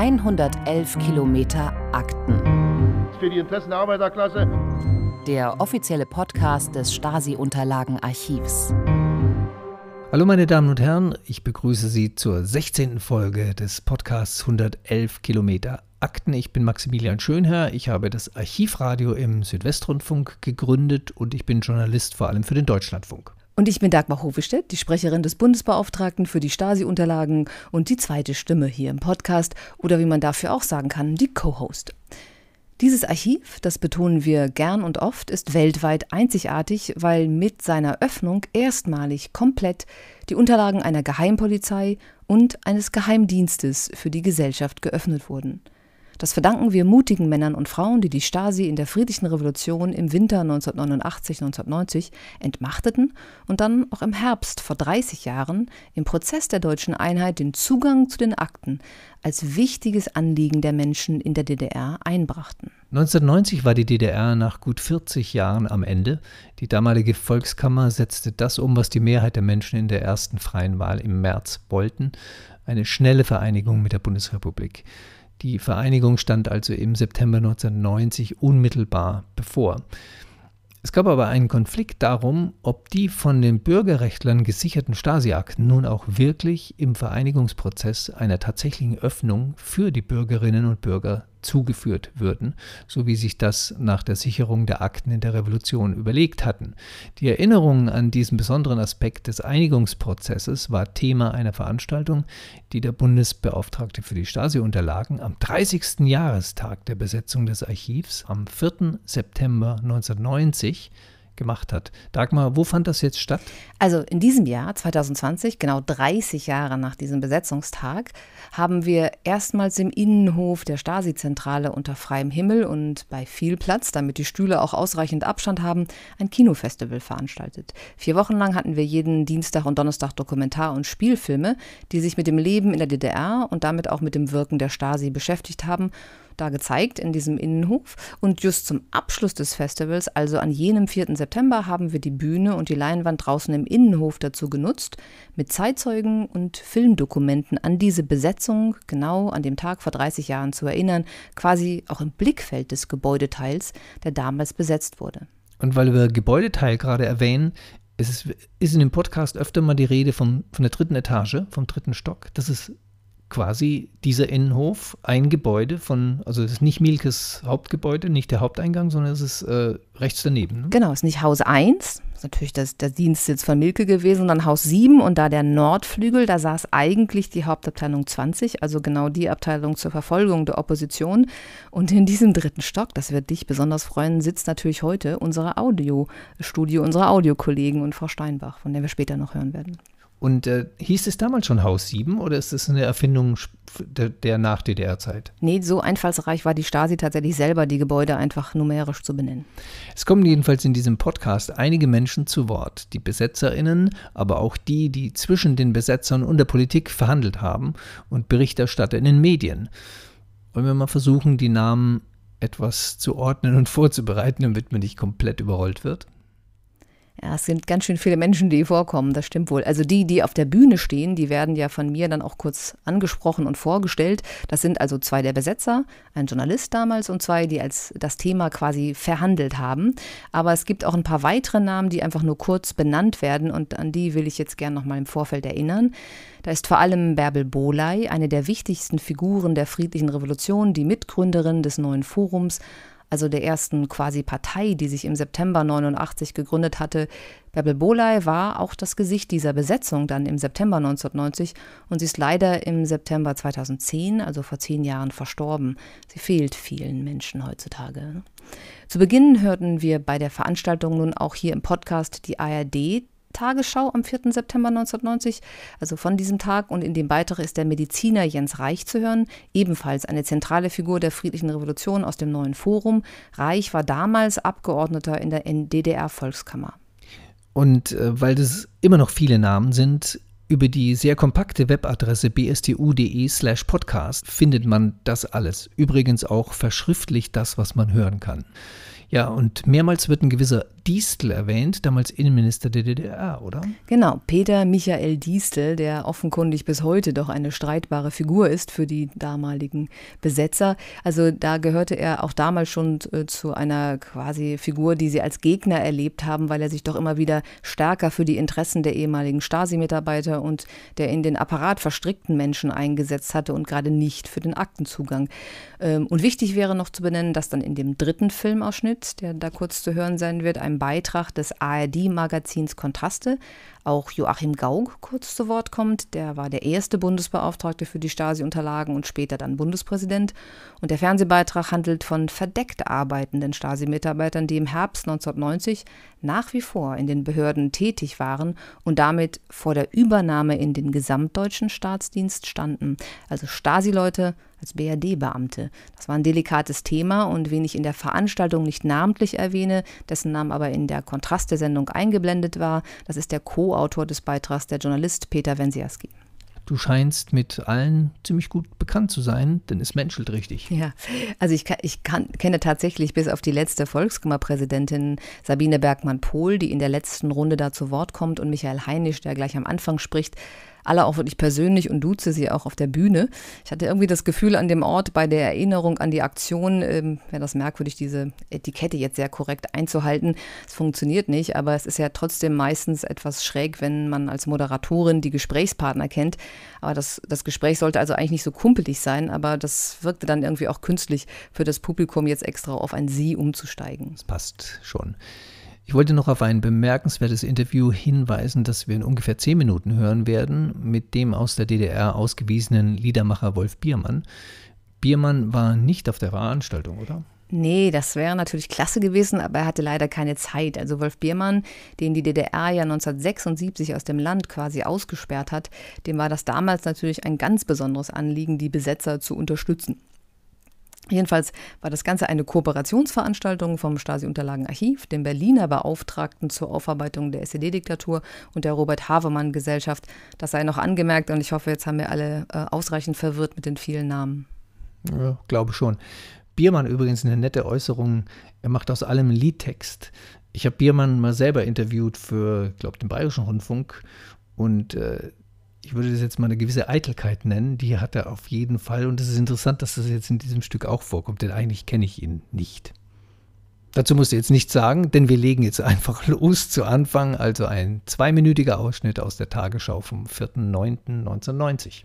111 Kilometer Akten. Für die Interessen der Arbeiterklasse. Der offizielle Podcast des Stasi-Unterlagenarchivs. Hallo meine Damen und Herren, ich begrüße Sie zur 16. Folge des Podcasts 111 Kilometer Akten. Ich bin Maximilian Schönherr, ich habe das Archivradio im Südwestrundfunk gegründet und ich bin Journalist vor allem für den Deutschlandfunk. Und ich bin Dagmar Hofestedt, die Sprecherin des Bundesbeauftragten für die Stasi-Unterlagen und die zweite Stimme hier im Podcast oder wie man dafür auch sagen kann, die Co-Host. Dieses Archiv, das betonen wir gern und oft, ist weltweit einzigartig, weil mit seiner Öffnung erstmalig komplett die Unterlagen einer Geheimpolizei und eines Geheimdienstes für die Gesellschaft geöffnet wurden. Das verdanken wir mutigen Männern und Frauen, die die Stasi in der friedlichen Revolution im Winter 1989-1990 entmachteten und dann auch im Herbst vor 30 Jahren im Prozess der deutschen Einheit den Zugang zu den Akten als wichtiges Anliegen der Menschen in der DDR einbrachten. 1990 war die DDR nach gut 40 Jahren am Ende. Die damalige Volkskammer setzte das um, was die Mehrheit der Menschen in der ersten freien Wahl im März wollten, eine schnelle Vereinigung mit der Bundesrepublik. Die Vereinigung stand also im September 1990 unmittelbar bevor. Es gab aber einen Konflikt darum, ob die von den Bürgerrechtlern gesicherten Stasi-Akten nun auch wirklich im Vereinigungsprozess einer tatsächlichen Öffnung für die Bürgerinnen und Bürger zugeführt würden, so wie sich das nach der Sicherung der Akten in der Revolution überlegt hatten. Die Erinnerung an diesen besonderen Aspekt des Einigungsprozesses war Thema einer Veranstaltung, die der Bundesbeauftragte für die Stasi-Unterlagen am 30. Jahrestag der Besetzung des Archivs am 4. September 1990 gemacht hat. Dagmar, wo fand das jetzt statt? Also in diesem Jahr, 2020, genau 30 Jahre nach diesem Besetzungstag, haben wir erstmals im Innenhof der Stasi-Zentrale unter freiem Himmel und bei viel Platz, damit die Stühle auch ausreichend Abstand haben, ein Kinofestival veranstaltet. Vier Wochen lang hatten wir jeden Dienstag und Donnerstag Dokumentar- und Spielfilme, die sich mit dem Leben in der DDR und damit auch mit dem Wirken der Stasi beschäftigt haben da gezeigt in diesem Innenhof. Und just zum Abschluss des Festivals, also an jenem 4. September, haben wir die Bühne und die Leinwand draußen im Innenhof dazu genutzt, mit Zeitzeugen und Filmdokumenten an diese Besetzung genau an dem Tag vor 30 Jahren zu erinnern, quasi auch im Blickfeld des Gebäudeteils, der damals besetzt wurde. Und weil wir Gebäudeteil gerade erwähnen, es ist, in dem Podcast öfter mal die Rede vom, von der dritten Etage, vom dritten Stock. Das ist quasi dieser Innenhof ein Gebäude von, also es ist nicht Mielkes Hauptgebäude, nicht der Haupteingang, sondern es ist äh, rechts daneben. Ne? Genau, es ist nicht Haus 1, ist natürlich das, der Dienstsitz von Milke gewesen, sondern Haus 7 und da der Nordflügel, da saß eigentlich die Hauptabteilung 20, also genau die Abteilung zur Verfolgung der Opposition. Und in diesem dritten Stock, das wird dich besonders freuen, sitzt natürlich heute unser Audiostudio, unsere Audiokollegen und Frau Steinbach, von der wir später noch hören werden. Und äh, hieß es damals schon Haus 7 oder ist das eine Erfindung der, der Nach-DDR-Zeit? Nee, so einfallsreich war die Stasi tatsächlich selber, die Gebäude einfach numerisch zu benennen. Es kommen jedenfalls in diesem Podcast einige Menschen zu Wort, die BesetzerInnen, aber auch die, die zwischen den Besetzern und der Politik verhandelt haben und Berichterstatter in den Medien. Wollen wir mal versuchen, die Namen etwas zu ordnen und vorzubereiten, damit man nicht komplett überrollt wird? Ja, es sind ganz schön viele Menschen, die vorkommen, das stimmt wohl. Also die, die auf der Bühne stehen, die werden ja von mir dann auch kurz angesprochen und vorgestellt. Das sind also zwei der Besetzer, ein Journalist damals und zwei, die als das Thema quasi verhandelt haben. Aber es gibt auch ein paar weitere Namen, die einfach nur kurz benannt werden und an die will ich jetzt gerne nochmal im Vorfeld erinnern. Da ist vor allem Bärbel Boley, eine der wichtigsten Figuren der friedlichen Revolution, die Mitgründerin des neuen Forums also der ersten quasi Partei, die sich im September 89 gegründet hatte. Bärbel Boley war auch das Gesicht dieser Besetzung dann im September 1990 und sie ist leider im September 2010, also vor zehn Jahren, verstorben. Sie fehlt vielen Menschen heutzutage. Zu Beginn hörten wir bei der Veranstaltung nun auch hier im Podcast die ARD Tagesschau am 4. September 1990, also von diesem Tag. Und in dem Beitrag ist der Mediziner Jens Reich zu hören, ebenfalls eine zentrale Figur der friedlichen Revolution aus dem neuen Forum. Reich war damals Abgeordneter in der DDR-Volkskammer. Und äh, weil das immer noch viele Namen sind, über die sehr kompakte Webadresse bstu.de/slash podcast findet man das alles. Übrigens auch verschriftlich das, was man hören kann. Ja, und mehrmals wird ein gewisser Distel erwähnt, damals Innenminister der DDR, oder? Genau, Peter Michael Distel, der offenkundig bis heute doch eine streitbare Figur ist für die damaligen Besetzer. Also da gehörte er auch damals schon äh, zu einer quasi Figur, die sie als Gegner erlebt haben, weil er sich doch immer wieder stärker für die Interessen der ehemaligen Stasi-Mitarbeiter und der in den Apparat verstrickten Menschen eingesetzt hatte und gerade nicht für den Aktenzugang. Ähm, und wichtig wäre noch zu benennen, dass dann in dem dritten Filmausschnitt, der da kurz zu hören sein wird, einem Beitrag des ARD-Magazins Kontraste auch Joachim Gauck kurz zu Wort kommt. Der war der erste Bundesbeauftragte für die Stasi-Unterlagen und später dann Bundespräsident. Und der Fernsehbeitrag handelt von verdeckt arbeitenden Stasi-Mitarbeitern, die im Herbst 1990 nach wie vor in den Behörden tätig waren und damit vor der Übernahme in den gesamtdeutschen Staatsdienst standen. Also Stasi-Leute als BRD-Beamte. Das war ein delikates Thema und wen ich in der Veranstaltung nicht namentlich erwähne, dessen Name aber in der Kontraste-Sendung eingeblendet war, das ist der Co-Autor des Beitrags, der Journalist Peter Wensiaski. Du scheinst mit allen ziemlich gut bekannt zu sein, denn es menschelt richtig. Ja, also ich, ich kann, kenne tatsächlich bis auf die letzte Volkskammerpräsidentin Sabine Bergmann-Pohl, die in der letzten Runde da zu Wort kommt, und Michael Heinisch, der gleich am Anfang spricht, alle auch wirklich persönlich und duze sie auch auf der Bühne. Ich hatte irgendwie das Gefühl an dem Ort bei der Erinnerung an die Aktion, ähm, wäre das merkwürdig, diese Etikette jetzt sehr korrekt einzuhalten. Es funktioniert nicht, aber es ist ja trotzdem meistens etwas schräg, wenn man als Moderatorin die Gesprächspartner kennt. Aber das, das Gespräch sollte also eigentlich nicht so kumpelig sein, aber das wirkte dann irgendwie auch künstlich für das Publikum jetzt extra auf ein Sie umzusteigen. Das passt schon. Ich wollte noch auf ein bemerkenswertes Interview hinweisen, das wir in ungefähr zehn Minuten hören werden, mit dem aus der DDR ausgewiesenen Liedermacher Wolf Biermann. Biermann war nicht auf der Veranstaltung, oder? Nee, das wäre natürlich klasse gewesen, aber er hatte leider keine Zeit. Also Wolf Biermann, den die DDR ja 1976 aus dem Land quasi ausgesperrt hat, dem war das damals natürlich ein ganz besonderes Anliegen, die Besetzer zu unterstützen. Jedenfalls war das Ganze eine Kooperationsveranstaltung vom Stasi-Unterlagenarchiv, dem Berliner Beauftragten zur Aufarbeitung der SED-Diktatur und der Robert-Havemann-Gesellschaft. Das sei noch angemerkt und ich hoffe, jetzt haben wir alle äh, ausreichend verwirrt mit den vielen Namen. Ja, glaube schon. Biermann übrigens eine nette Äußerung. Er macht aus allem Liedtext. Ich habe Biermann mal selber interviewt für, glaube den Bayerischen Rundfunk und äh, ich würde das jetzt mal eine gewisse Eitelkeit nennen, die hat er auf jeden Fall. Und es ist interessant, dass das jetzt in diesem Stück auch vorkommt, denn eigentlich kenne ich ihn nicht. Dazu musst du jetzt nichts sagen, denn wir legen jetzt einfach los zu Anfang, also ein zweiminütiger Ausschnitt aus der Tagesschau vom 4.9.1990.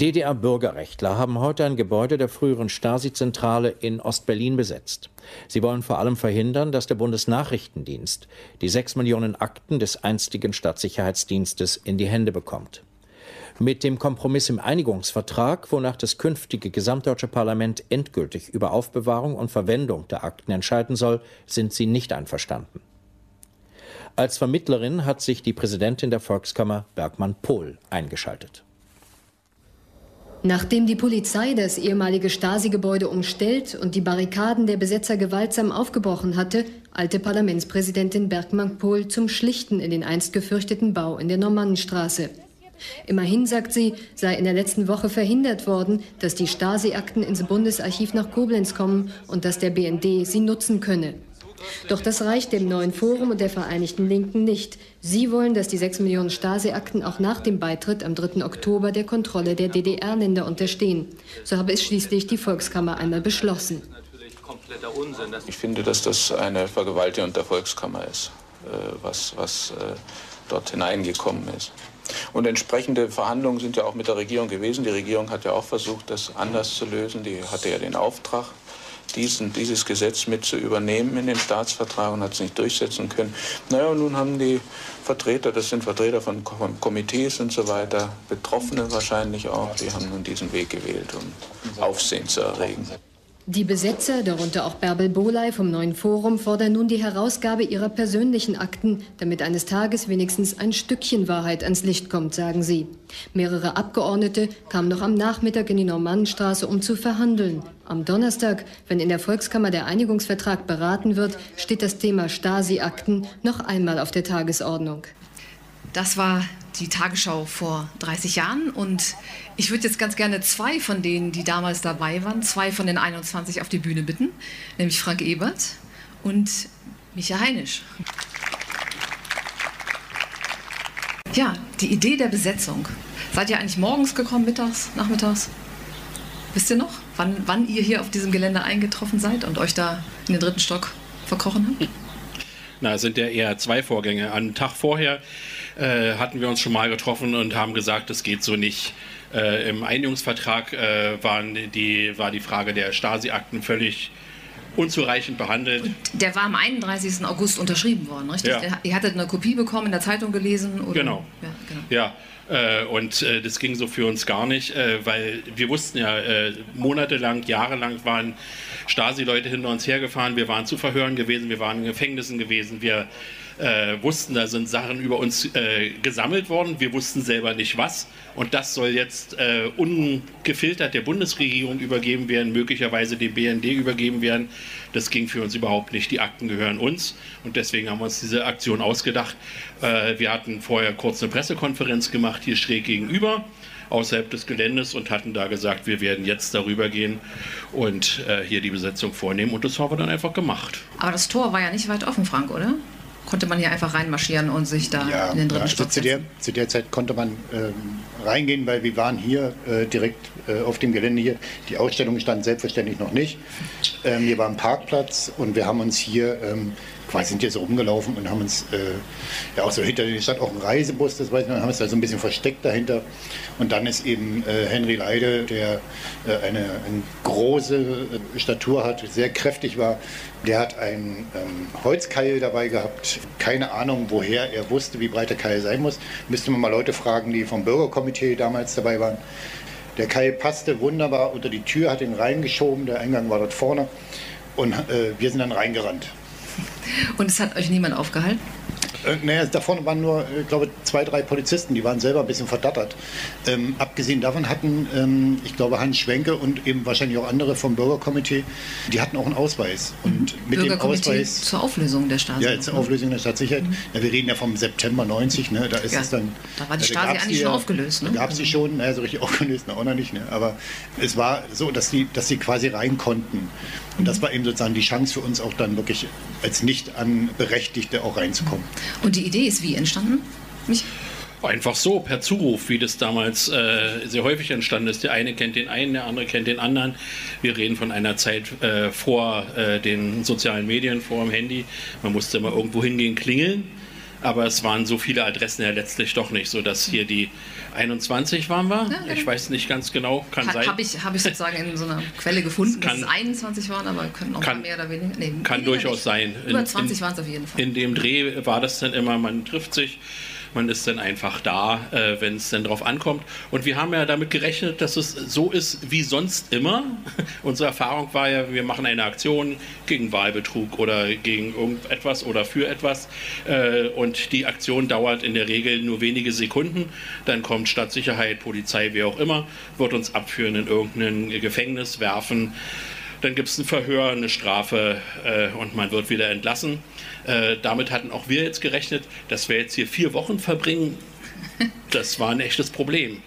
DDR-Bürgerrechtler haben heute ein Gebäude der früheren Stasi-Zentrale in Ostberlin besetzt. Sie wollen vor allem verhindern, dass der Bundesnachrichtendienst die sechs Millionen Akten des einstigen Staatssicherheitsdienstes in die Hände bekommt. Mit dem Kompromiss im Einigungsvertrag, wonach das künftige gesamtdeutsche Parlament endgültig über Aufbewahrung und Verwendung der Akten entscheiden soll, sind sie nicht einverstanden. Als Vermittlerin hat sich die Präsidentin der Volkskammer Bergmann Pohl eingeschaltet. Nachdem die Polizei das ehemalige Stasi-Gebäude umstellt und die Barrikaden der Besetzer gewaltsam aufgebrochen hatte, eilte Parlamentspräsidentin Bergmann-Pohl zum Schlichten in den einst gefürchteten Bau in der Normannenstraße. Immerhin, sagt sie, sei in der letzten Woche verhindert worden, dass die Stasi-Akten ins Bundesarchiv nach Koblenz kommen und dass der BND sie nutzen könne. Doch das reicht dem neuen Forum und der Vereinigten Linken nicht. Sie wollen, dass die sechs Millionen Stasi-Akten auch nach dem Beitritt am 3. Oktober der Kontrolle der DDR-Länder unterstehen. So habe es schließlich die Volkskammer einmal beschlossen. Ich finde, dass das eine Vergewaltigung der Volkskammer ist, äh, was, was äh, dort hineingekommen ist. Und entsprechende Verhandlungen sind ja auch mit der Regierung gewesen. Die Regierung hat ja auch versucht, das anders zu lösen. Die hatte ja den Auftrag diesen, dieses Gesetz mit zu übernehmen in den Staatsvertrag und hat es nicht durchsetzen können. Naja, und nun haben die Vertreter, das sind Vertreter von Komitees und so weiter, Betroffene wahrscheinlich auch, die haben nun diesen Weg gewählt, um Aufsehen zu erregen. Die Besetzer, darunter auch Bärbel Boley vom Neuen Forum, fordern nun die Herausgabe ihrer persönlichen Akten, damit eines Tages wenigstens ein Stückchen Wahrheit ans Licht kommt, sagen sie. Mehrere Abgeordnete kamen noch am Nachmittag in die Normannenstraße, um zu verhandeln. Am Donnerstag, wenn in der Volkskammer der Einigungsvertrag beraten wird, steht das Thema Stasi-Akten noch einmal auf der Tagesordnung. Das war die Tagesschau vor 30 Jahren und ich würde jetzt ganz gerne zwei von denen, die damals dabei waren, zwei von den 21 auf die Bühne bitten, nämlich Frank Ebert und Micha Heinisch. Ja, die Idee der Besetzung. Seid ihr eigentlich morgens gekommen, mittags, nachmittags? Wisst ihr noch, wann, wann ihr hier auf diesem Gelände eingetroffen seid und euch da in den dritten Stock verkrochen habt? Na, es sind ja eher zwei Vorgänge. Am Tag vorher äh, hatten wir uns schon mal getroffen und haben gesagt, es geht so nicht. Äh, Im Einigungsvertrag äh, waren die, war die Frage der Stasi-Akten völlig unzureichend behandelt. Und der war am 31. August unterschrieben worden, richtig? Ja. Ihr hattet eine Kopie bekommen, in der Zeitung gelesen? Oder? Genau. Ja, genau. ja. Äh, und äh, das ging so für uns gar nicht, äh, weil wir wussten ja, monatelang, jahrelang waren Stasi-Leute hinter uns hergefahren, wir waren zu Verhören gewesen, wir waren in Gefängnissen gewesen, wir äh, wussten, da sind Sachen über uns äh, gesammelt worden. Wir wussten selber nicht was. Und das soll jetzt äh, ungefiltert der Bundesregierung übergeben werden, möglicherweise dem BND übergeben werden. Das ging für uns überhaupt nicht. Die Akten gehören uns. Und deswegen haben wir uns diese Aktion ausgedacht. Äh, wir hatten vorher kurz eine Pressekonferenz gemacht, hier schräg gegenüber außerhalb des Geländes und hatten da gesagt, wir werden jetzt darüber gehen und äh, hier die Besetzung vornehmen. Und das haben wir dann einfach gemacht. Aber das Tor war ja nicht weit offen, Frank, oder? Konnte man hier einfach reinmarschieren und sich da ja, in den dritten ja, Stock zu der, zu der Zeit konnte man ähm, reingehen, weil wir waren hier äh, direkt äh, auf dem Gelände hier. Die Ausstellung stand selbstverständlich noch nicht. Ähm, hier war ein Parkplatz und wir haben uns hier ähm, quasi sind hier so rumgelaufen und haben uns, äh, ja auch so hinter der Stadt auch ein Reisebus, das weiß ich noch, haben uns da so ein bisschen versteckt dahinter. Und dann ist eben äh, Henry Leide, der äh, eine, eine, große äh, Statur hat, sehr kräftig war, der hat einen ähm, Holzkeil dabei gehabt. Keine Ahnung, woher er wusste, wie breit der Keil sein muss. Müsste man mal Leute fragen, die vom Bürgerkomitee damals dabei waren. Der Keil passte wunderbar unter die Tür, hat ihn reingeschoben, der Eingang war dort vorne. Und äh, wir sind dann reingerannt. Und es hat euch niemand aufgehalten? Äh, naja, davon waren nur, ich glaube, zwei, drei Polizisten, die waren selber ein bisschen verdattert. Ähm, abgesehen davon hatten, ähm, ich glaube, Hans Schwenke und eben wahrscheinlich auch andere vom Bürgerkomitee, die hatten auch einen Ausweis. Und mhm. mit dem Ausweis. Zur Auflösung der Stasi. Ja, zur Auflösung der Staatssicherheit. Mhm. Ja, wir reden ja vom September 90, ne? da ist ja, es dann. Da war die Stasi eigentlich die, schon aufgelöst. Ne? Da gab es sie also schon, naja, so richtig aufgelöst, na, auch noch nicht. Ne? Aber es war so, dass sie dass quasi rein konnten. Und das war eben sozusagen die Chance für uns auch dann wirklich als nicht an Berechtigte auch reinzukommen. Und die Idee ist wie entstanden? Mich? Einfach so, per Zuruf, wie das damals äh, sehr häufig entstanden ist. Der eine kennt den einen, der andere kennt den anderen. Wir reden von einer Zeit äh, vor äh, den sozialen Medien, vor dem Handy. Man musste immer irgendwo hingehen, klingeln aber es waren so viele Adressen ja letztlich doch nicht, so dass hier die 21 waren wir. Ja, ich weiß nicht ganz genau, kann ha, sein. Habe ich, hab ich sozusagen in so einer Quelle gefunden, kann, dass es 21 waren, aber könnten auch kann, mehr oder weniger. Nee, kann durchaus nicht. sein. Über 20 waren es auf jeden Fall. In dem Dreh war das dann immer, man trifft sich man ist dann einfach da, äh, wenn es dann drauf ankommt. Und wir haben ja damit gerechnet, dass es so ist wie sonst immer. Unsere Erfahrung war ja, wir machen eine Aktion gegen Wahlbetrug oder gegen irgendetwas oder für etwas. Äh, und die Aktion dauert in der Regel nur wenige Sekunden. Dann kommt Stadtsicherheit, Polizei, wie auch immer, wird uns abführen in irgendein Gefängnis werfen. Dann gibt es ein Verhör, eine Strafe äh, und man wird wieder entlassen. Äh, damit hatten auch wir jetzt gerechnet, dass wir jetzt hier vier Wochen verbringen. Das war ein echtes Problem.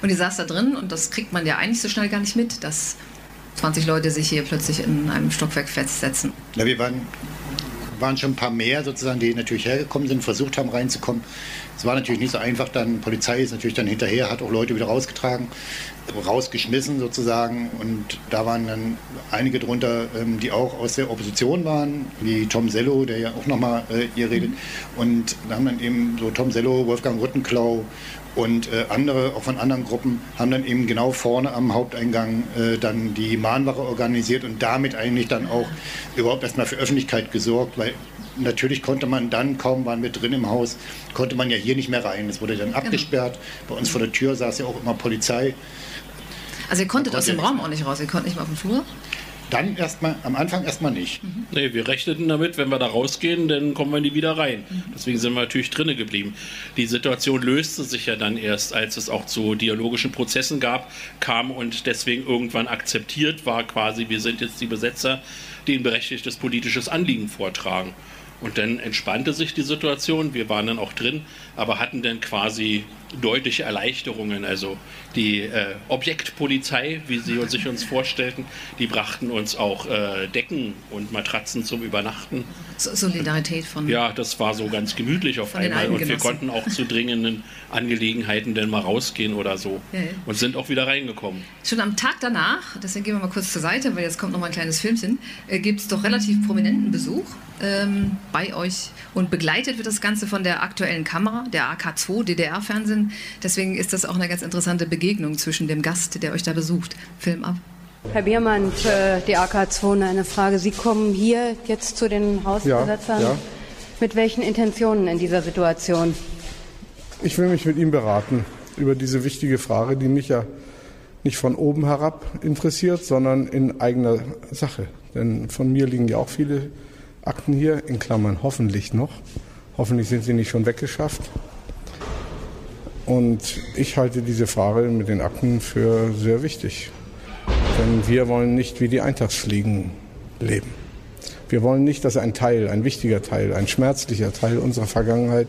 Und ihr saß da drin und das kriegt man ja eigentlich so schnell gar nicht mit, dass 20 Leute sich hier plötzlich in einem Stockwerk festsetzen. Ja, wir waren, waren schon ein paar mehr sozusagen, die natürlich hergekommen sind, versucht haben reinzukommen. Es war natürlich nicht so einfach, dann Polizei ist natürlich dann hinterher, hat auch Leute wieder rausgetragen, rausgeschmissen sozusagen. Und da waren dann einige drunter, ähm, die auch aus der Opposition waren, wie Tom Sello, der ja auch nochmal äh, hier redet. Und da haben dann eben so Tom Sello, Wolfgang Rüttenklau und äh, andere, auch von anderen Gruppen, haben dann eben genau vorne am Haupteingang äh, dann die Mahnwache organisiert und damit eigentlich dann auch überhaupt erstmal für Öffentlichkeit gesorgt, weil natürlich konnte man dann, kaum waren wir drin im Haus, konnte man ja hier nicht mehr rein. Es wurde dann genau. abgesperrt. Bei uns vor der Tür saß ja auch immer Polizei. Also ihr konntet aus dem Raum auch nicht raus, ihr konntet nicht mal auf dem Flur? Dann erstmal, am Anfang erstmal nicht. Mhm. Nee, wir rechneten damit, wenn wir da rausgehen, dann kommen wir nie wieder rein. Mhm. Deswegen sind wir natürlich drinnen geblieben. Die Situation löste sich ja dann erst, als es auch zu dialogischen Prozessen gab, kam und deswegen irgendwann akzeptiert war, quasi, wir sind jetzt die Besetzer, die ein berechtigtes politisches Anliegen vortragen. Und dann entspannte sich die Situation. Wir waren dann auch drin, aber hatten dann quasi deutliche Erleichterungen. Also die äh, Objektpolizei, wie sie sich uns vorstellten, die brachten uns auch äh, Decken und Matratzen zum Übernachten. Solidarität von. Ja, das war so ganz gemütlich auf einmal. Und wir konnten auch zu dringenden Angelegenheiten dann mal rausgehen oder so. Ja, ja. Und sind auch wieder reingekommen. Schon am Tag danach, deswegen gehen wir mal kurz zur Seite, weil jetzt kommt noch mal ein kleines Filmchen, äh, gibt es doch relativ prominenten Besuch ähm, bei euch. Und begleitet wird das Ganze von der aktuellen Kamera, der AK2 DDR-Fernsehen. Deswegen ist das auch eine ganz interessante Begegnung zwischen dem Gast, der euch da besucht. Film ab. Herr Biermann, die AK2 eine Frage. Sie kommen hier jetzt zu den Hausbesetzern. Ja, ja. Mit welchen Intentionen in dieser Situation? Ich will mich mit ihm beraten über diese wichtige Frage, die mich ja nicht von oben herab interessiert, sondern in eigener Sache. Denn von mir liegen ja auch viele Akten hier, in Klammern hoffentlich noch. Hoffentlich sind sie nicht schon weggeschafft. Und ich halte diese Frage mit den Akten für sehr wichtig. Denn wir wollen nicht wie die Eintagsfliegen leben. Wir wollen nicht, dass ein Teil, ein wichtiger Teil, ein schmerzlicher Teil unserer Vergangenheit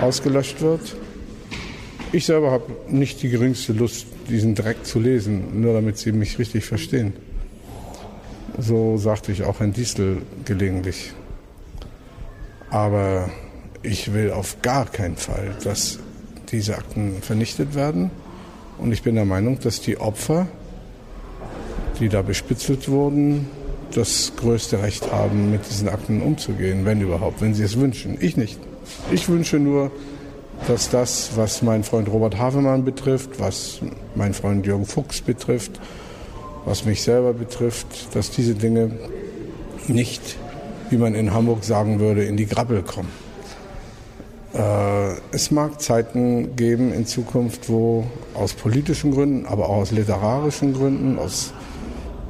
ausgelöscht wird. Ich selber habe nicht die geringste Lust, diesen Dreck zu lesen, nur damit Sie mich richtig verstehen. So sagte ich auch Herrn Diesel gelegentlich. Aber ich will auf gar keinen Fall, dass diese Akten vernichtet werden. Und ich bin der Meinung, dass die Opfer, die da bespitzelt wurden, das größte Recht haben, mit diesen Akten umzugehen, wenn überhaupt, wenn sie es wünschen. Ich nicht. Ich wünsche nur, dass das, was mein Freund Robert Havemann betrifft, was mein Freund Jürgen Fuchs betrifft, was mich selber betrifft, dass diese Dinge nicht, wie man in Hamburg sagen würde, in die Grabbel kommen. Äh, es mag Zeiten geben in Zukunft, wo aus politischen Gründen, aber auch aus literarischen Gründen, aus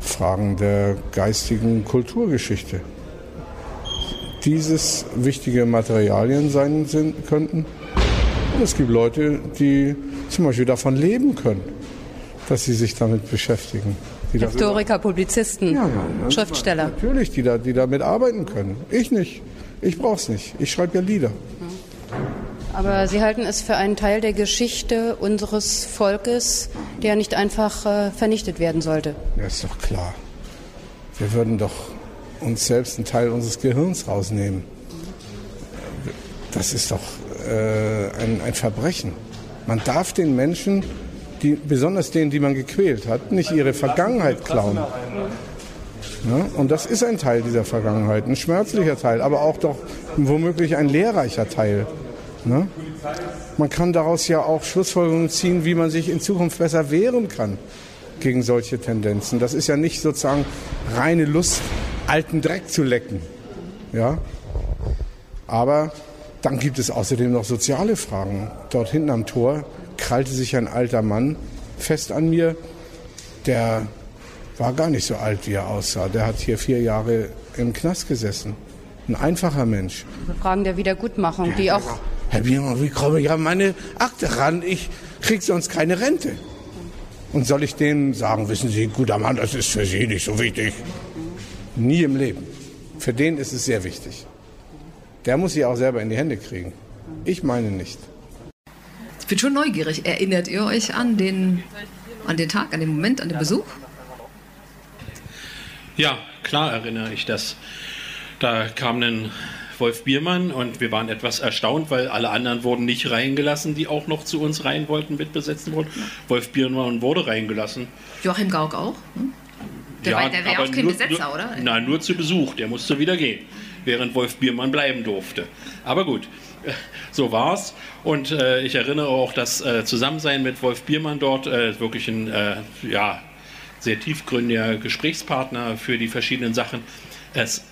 Fragen der geistigen Kulturgeschichte dieses wichtige Materialien sein sind, könnten. Und es gibt Leute, die zum Beispiel davon leben können, dass sie sich damit beschäftigen. Historiker, Publizisten, ja, ja, Schriftsteller. Natürlich, die, da, die damit arbeiten können. Ich nicht. Ich brauche es nicht. Ich schreibe ja Lieder. Aber Sie halten es für einen Teil der Geschichte unseres Volkes, der nicht einfach äh, vernichtet werden sollte. Ja, ist doch klar. Wir würden doch uns selbst einen Teil unseres Gehirns rausnehmen. Das ist doch äh, ein, ein Verbrechen. Man darf den Menschen die, besonders denen, die man gequält hat, nicht ihre Vergangenheit klauen. Ja, und das ist ein Teil dieser Vergangenheit, ein schmerzlicher Teil, aber auch doch womöglich ein lehrreicher Teil. Ne? Man kann daraus ja auch Schlussfolgerungen ziehen, wie man sich in Zukunft besser wehren kann gegen solche Tendenzen. Das ist ja nicht sozusagen reine Lust, alten Dreck zu lecken. Ja? Aber dann gibt es außerdem noch soziale Fragen. Dort hinten am Tor krallte sich ein alter Mann fest an mir. Der war gar nicht so alt, wie er aussah. Der hat hier vier Jahre im Knast gesessen. Ein einfacher Mensch. Fragen der Wiedergutmachung, die auch. Herr Biermann, wie komme ich an meine Akte ran? Ich krieg sonst keine Rente. Und soll ich denen sagen, wissen Sie, guter Mann, das ist für Sie nicht so wichtig? Nie im Leben. Für den ist es sehr wichtig. Der muss sie auch selber in die Hände kriegen. Ich meine nicht. Ich bin schon neugierig. Erinnert ihr euch an den, an den Tag, an den Moment, an den Besuch? Ja, klar erinnere ich das. Da kam ein Wolf Biermann und wir waren etwas erstaunt, weil alle anderen wurden nicht reingelassen, die auch noch zu uns rein wollten, mitbesetzen wurden. Wolf Biermann wurde reingelassen. Joachim Gauck auch? Hm? Der, ja, der wäre auch kein nur, Besetzer, oder? Nein, nur zu Besuch. Der musste wieder gehen, während Wolf Biermann bleiben durfte. Aber gut, so war's. Und äh, ich erinnere auch das äh, Zusammensein mit Wolf Biermann dort, äh, wirklich ein äh, ja, sehr tiefgründiger Gesprächspartner für die verschiedenen Sachen. Es,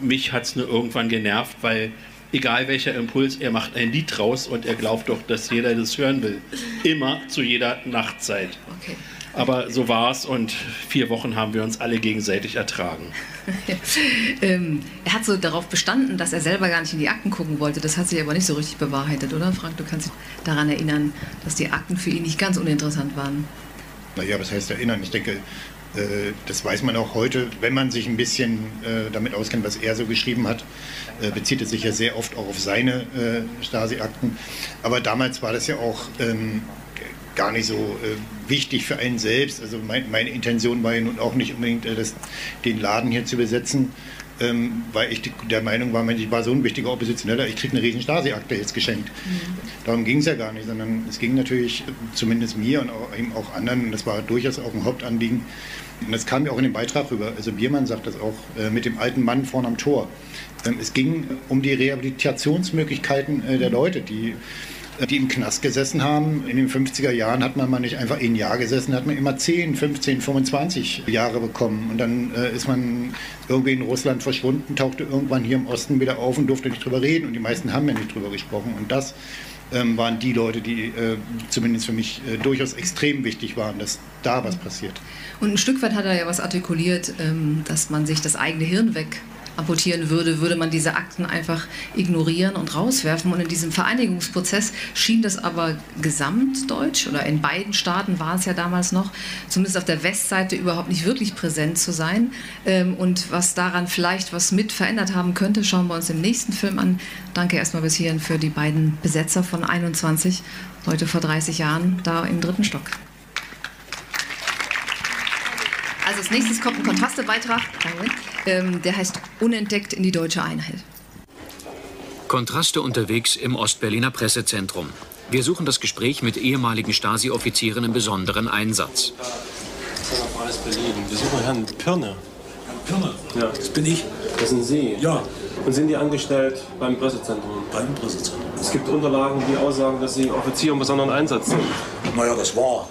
mich hat es nur irgendwann genervt, weil egal welcher Impuls, er macht ein Lied draus und er glaubt doch, dass jeder das hören will. Immer zu jeder Nachtzeit. Okay. Aber so war es und vier Wochen haben wir uns alle gegenseitig ertragen. ähm, er hat so darauf bestanden, dass er selber gar nicht in die Akten gucken wollte. Das hat sich aber nicht so richtig bewahrheitet, oder Frank? Du kannst dich daran erinnern, dass die Akten für ihn nicht ganz uninteressant waren. Naja, was heißt erinnern? Ich denke, das weiß man auch heute, wenn man sich ein bisschen äh, damit auskennt, was er so geschrieben hat. Äh, bezieht es sich ja sehr oft auch auf seine Stasi-Akten. Aber damals war das ja auch ähm, gar nicht so wichtig für einen selbst. Also meine Intention war ja nun auch nicht unbedingt, den Laden hier zu besetzen, ähm, weil ich der Meinung war, ich war so ein wichtiger Oppositioneller, ich kriege eine riesen Stasi-Akte jetzt geschenkt. Mhm. Darum ging es ja gar nicht, sondern es ging natürlich zumindest mir und auch, eben auch anderen, und das war durchaus auch ein Hauptanliegen, und das kam ja auch in dem Beitrag rüber, also Biermann sagt das auch, äh, mit dem alten Mann vorne am Tor. Ähm, es ging um die Rehabilitationsmöglichkeiten äh, der Leute, die die im Knast gesessen haben. In den 50er Jahren hat man mal nicht einfach ein Jahr gesessen, hat man immer 10, 15, 25 Jahre bekommen. Und dann äh, ist man irgendwie in Russland verschwunden, tauchte irgendwann hier im Osten wieder auf und durfte nicht drüber reden. Und die meisten haben ja nicht drüber gesprochen. Und das waren die Leute, die äh, zumindest für mich äh, durchaus extrem wichtig waren, dass da was passiert. Und ein Stück weit hat er ja was artikuliert, ähm, dass man sich das eigene Hirn weg amputieren würde, würde man diese Akten einfach ignorieren und rauswerfen. Und in diesem Vereinigungsprozess schien das aber gesamtdeutsch oder in beiden Staaten war es ja damals noch, zumindest auf der Westseite überhaupt nicht wirklich präsent zu sein. Ähm, und was daran vielleicht was mit verändert haben könnte, schauen wir uns im nächsten Film an. Danke erstmal bis hierhin für die beiden Besetzer von 21, heute vor 30 Jahren, da im dritten Stock. Also als nächstes kommt ein Kontrastebeitrag, ähm, der heißt Unentdeckt in die deutsche Einheit. Kontraste unterwegs im Ostberliner Pressezentrum. Wir suchen das Gespräch mit ehemaligen Stasi-Offizieren im besonderen Einsatz. Alles Berlin. Wir suchen Herrn Pirne. Pirne? Ja. Das bin ich. Das sind Sie? Ja. Und sind die angestellt beim Pressezentrum? Beim Pressezentrum. Es gibt Unterlagen, die aussagen, dass Sie Offizier im besonderen Einsatz sind. Naja, das war.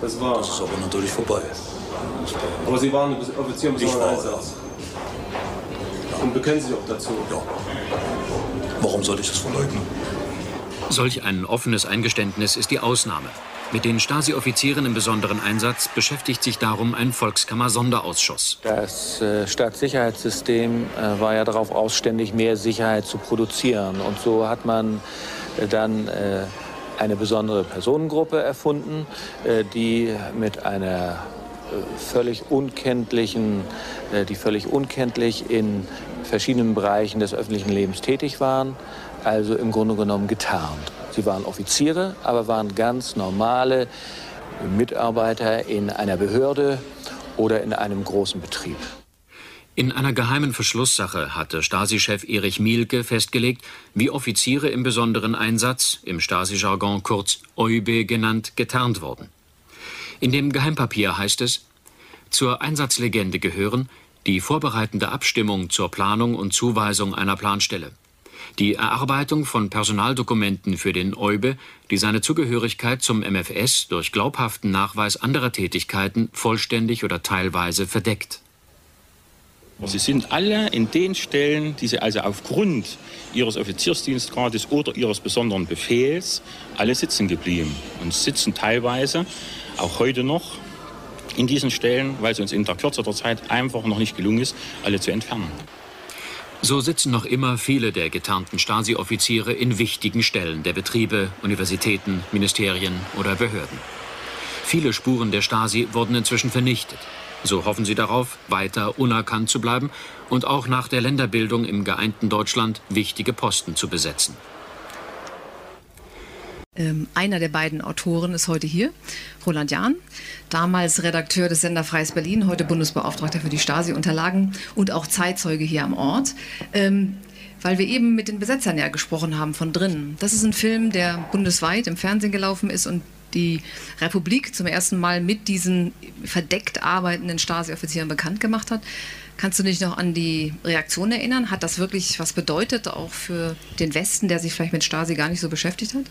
Das war. Das ist aber natürlich vorbei. Aber Sie waren Offizier im besonderen Einsatz. Und bekennen sich auch dazu? Ja. Warum sollte ich das verleugnen? Solch ein offenes Eingeständnis ist die Ausnahme. Mit den Stasi-Offizieren im besonderen Einsatz beschäftigt sich darum ein Volkskammer-Sonderausschuss. Das äh, Staatssicherheitssystem äh, war ja darauf aus, ständig mehr Sicherheit zu produzieren. Und so hat man äh, dann äh, eine besondere Personengruppe erfunden, äh, die mit einer völlig unkenntlichen, äh, die völlig unkenntlich in verschiedenen Bereichen des öffentlichen Lebens tätig waren, also im Grunde genommen getarnt. Sie waren Offiziere, aber waren ganz normale Mitarbeiter in einer Behörde oder in einem großen Betrieb. In einer geheimen Verschlusssache hatte Stasi-Chef Erich Mielke festgelegt, wie Offiziere im besonderen Einsatz, im Stasi-Jargon kurz EUB genannt, getarnt wurden. In dem Geheimpapier heißt es, zur Einsatzlegende gehören die vorbereitende Abstimmung zur Planung und Zuweisung einer Planstelle, die Erarbeitung von Personaldokumenten für den EUBE, die seine Zugehörigkeit zum MFS durch glaubhaften Nachweis anderer Tätigkeiten vollständig oder teilweise verdeckt. Sie sind alle in den Stellen, die Sie also aufgrund Ihres Offiziersdienstgrades oder Ihres besonderen Befehls alle sitzen geblieben und sitzen teilweise auch heute noch in diesen Stellen, weil es uns in der Kürze Zeit einfach noch nicht gelungen ist, alle zu entfernen. So sitzen noch immer viele der getarnten Stasi-Offiziere in wichtigen Stellen der Betriebe, Universitäten, Ministerien oder Behörden. Viele Spuren der Stasi wurden inzwischen vernichtet. So hoffen sie darauf, weiter unerkannt zu bleiben und auch nach der Länderbildung im geeinten Deutschland wichtige Posten zu besetzen. Ähm, einer der beiden Autoren ist heute hier, Roland Jahn, damals Redakteur des Sender Freies Berlin, heute Bundesbeauftragter für die Stasi-Unterlagen und auch Zeitzeuge hier am Ort. Ähm, weil wir eben mit den Besetzern ja gesprochen haben von drinnen. Das ist ein Film, der bundesweit im Fernsehen gelaufen ist und die Republik zum ersten Mal mit diesen verdeckt arbeitenden Stasi-Offizieren bekannt gemacht hat. Kannst du dich noch an die Reaktion erinnern? Hat das wirklich was bedeutet, auch für den Westen, der sich vielleicht mit Stasi gar nicht so beschäftigt hat?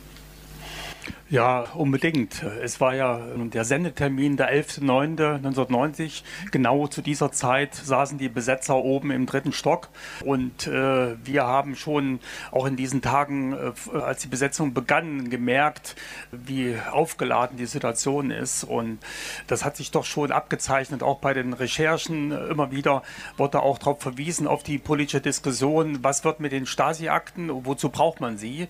Ja, unbedingt. Es war ja der Sendetermin der 11.09.1990. Genau zu dieser Zeit saßen die Besetzer oben im dritten Stock. Und äh, wir haben schon auch in diesen Tagen, äh, als die Besetzung begann, gemerkt, wie aufgeladen die Situation ist. Und das hat sich doch schon abgezeichnet, auch bei den Recherchen. Immer wieder wurde auch darauf verwiesen, auf die politische Diskussion, was wird mit den Stasi-Akten, wozu braucht man sie.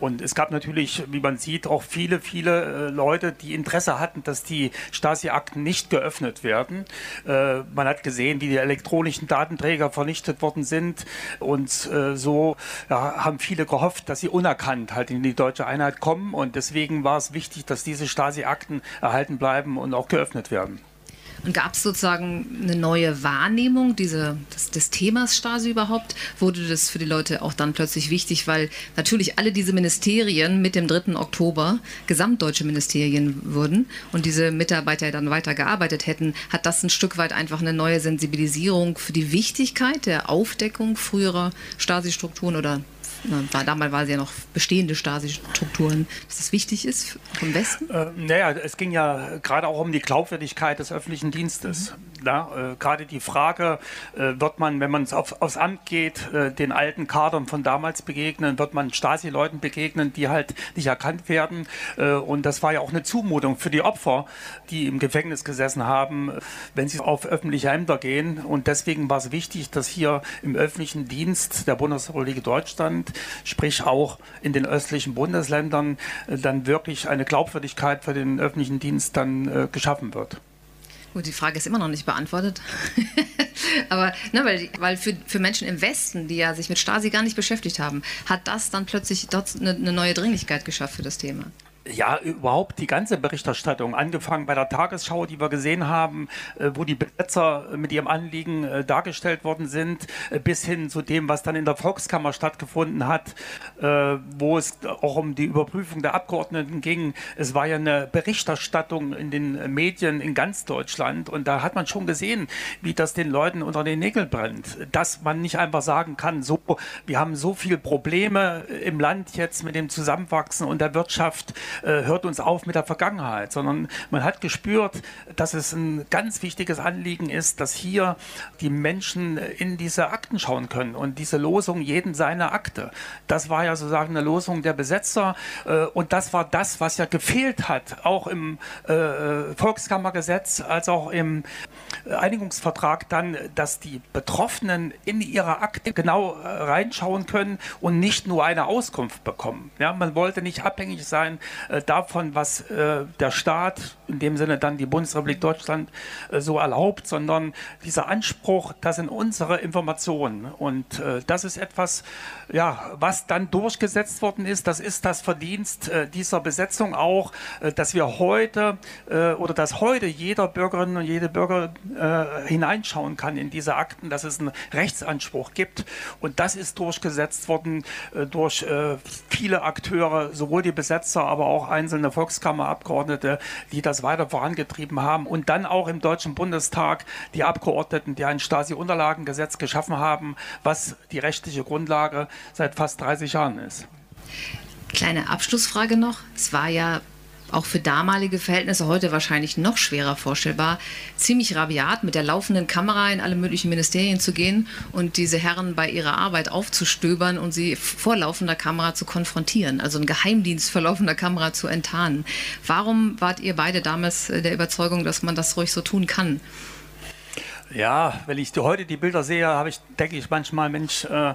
Und es gab natürlich, wie man sieht, auch viel viele, viele äh, Leute, die Interesse hatten, dass die Stasi-Akten nicht geöffnet werden. Äh, man hat gesehen, wie die elektronischen Datenträger vernichtet worden sind und äh, so haben viele gehofft, dass sie unerkannt halt in die deutsche Einheit kommen und deswegen war es wichtig, dass diese Stasi-Akten erhalten bleiben und auch geöffnet werden. Und gab es sozusagen eine neue Wahrnehmung diese, des, des, Themas Stasi überhaupt? Wurde das für die Leute auch dann plötzlich wichtig, weil natürlich alle diese Ministerien mit dem 3. Oktober gesamtdeutsche Ministerien wurden und diese Mitarbeiter dann weiter gearbeitet hätten, hat das ein Stück weit einfach eine neue Sensibilisierung für die Wichtigkeit der Aufdeckung früherer Stasi-Strukturen oder war, damals war es ja noch bestehende Stasi-Strukturen, dass das wichtig ist vom Westen? Äh, naja, es ging ja gerade auch um die Glaubwürdigkeit des öffentlichen Dienstes. Mhm. Ja, äh, gerade die Frage, äh, wird man, wenn man auf, aufs Amt geht, äh, den alten Kadern von damals begegnen, wird man Stasi-Leuten begegnen, die halt nicht erkannt werden. Äh, und das war ja auch eine Zumutung für die Opfer, die im Gefängnis gesessen haben, wenn sie auf öffentliche Ämter gehen. Und deswegen war es wichtig, dass hier im öffentlichen Dienst der Bundesrepublik Deutschland sprich auch in den östlichen Bundesländern, äh, dann wirklich eine Glaubwürdigkeit für den öffentlichen Dienst dann äh, geschaffen wird. Gut, die Frage ist immer noch nicht beantwortet. Aber ne, weil, weil für, für Menschen im Westen, die ja sich mit Stasi gar nicht beschäftigt haben, hat das dann plötzlich dort eine, eine neue Dringlichkeit geschafft für das Thema ja, überhaupt die ganze Berichterstattung, angefangen bei der Tagesschau, die wir gesehen haben, äh, wo die Besetzer mit ihrem Anliegen äh, dargestellt worden sind, äh, bis hin zu dem, was dann in der Volkskammer stattgefunden hat, wo es auch um die Überprüfung der Abgeordneten ging. Es war ja eine Berichterstattung in den Medien in ganz Deutschland und da hat man schon gesehen, wie das den Leuten unter den Nägeln brennt. Dass man nicht einfach sagen kann, so, wir haben so viele Probleme im Land jetzt mit dem Zusammenwachsen und der Wirtschaft, äh, hört uns auf mit der Vergangenheit, sondern man hat gespürt, dass es ein ganz wichtiges Anliegen ist, dass hier die Menschen in diese Akten schauen können und diese Losung jeden seine Akte. Das war ja sozusagen eine Losung der Besetzer äh, und das war das, was ja gefehlt hat, auch im äh, Volkskammergesetz als auch im Einigungsvertrag dann, dass die Betroffenen in ihre Akte genau reinschauen können und nicht nur eine Auskunft bekommen. Ja, man wollte nicht abhängig sein äh, davon, was äh, der Staat, in dem Sinne dann die Bundesrepublik Deutschland, äh, so erlaubt, sondern dieser Anspruch, das sind unsere Informationen. Und äh, das ist etwas, ja, was dann durchgesetzt worden ist. Das ist das Verdienst äh, dieser Besetzung auch, äh, dass wir heute oder dass heute jeder Bürgerin und jede Bürger hineinschauen kann in diese Akten, dass es einen Rechtsanspruch gibt. Und das ist durchgesetzt worden durch viele Akteure, sowohl die Besetzer, aber auch einzelne Volkskammerabgeordnete, die das weiter vorangetrieben haben und dann auch im Deutschen Bundestag die Abgeordneten, die ein Stasi-Unterlagengesetz geschaffen haben, was die rechtliche Grundlage seit fast 30 Jahren ist. Kleine Abschlussfrage noch. Es war ja auch für damalige Verhältnisse heute wahrscheinlich noch schwerer vorstellbar, ziemlich rabiat mit der laufenden Kamera in alle möglichen Ministerien zu gehen und diese Herren bei ihrer Arbeit aufzustöbern und sie vor laufender Kamera zu konfrontieren, also einen Geheimdienst vor laufender Kamera zu enttarnen. Warum wart ihr beide damals der Überzeugung, dass man das ruhig so tun kann? Ja, wenn ich heute die Bilder sehe, habe ich, denke ich manchmal, Mensch, äh,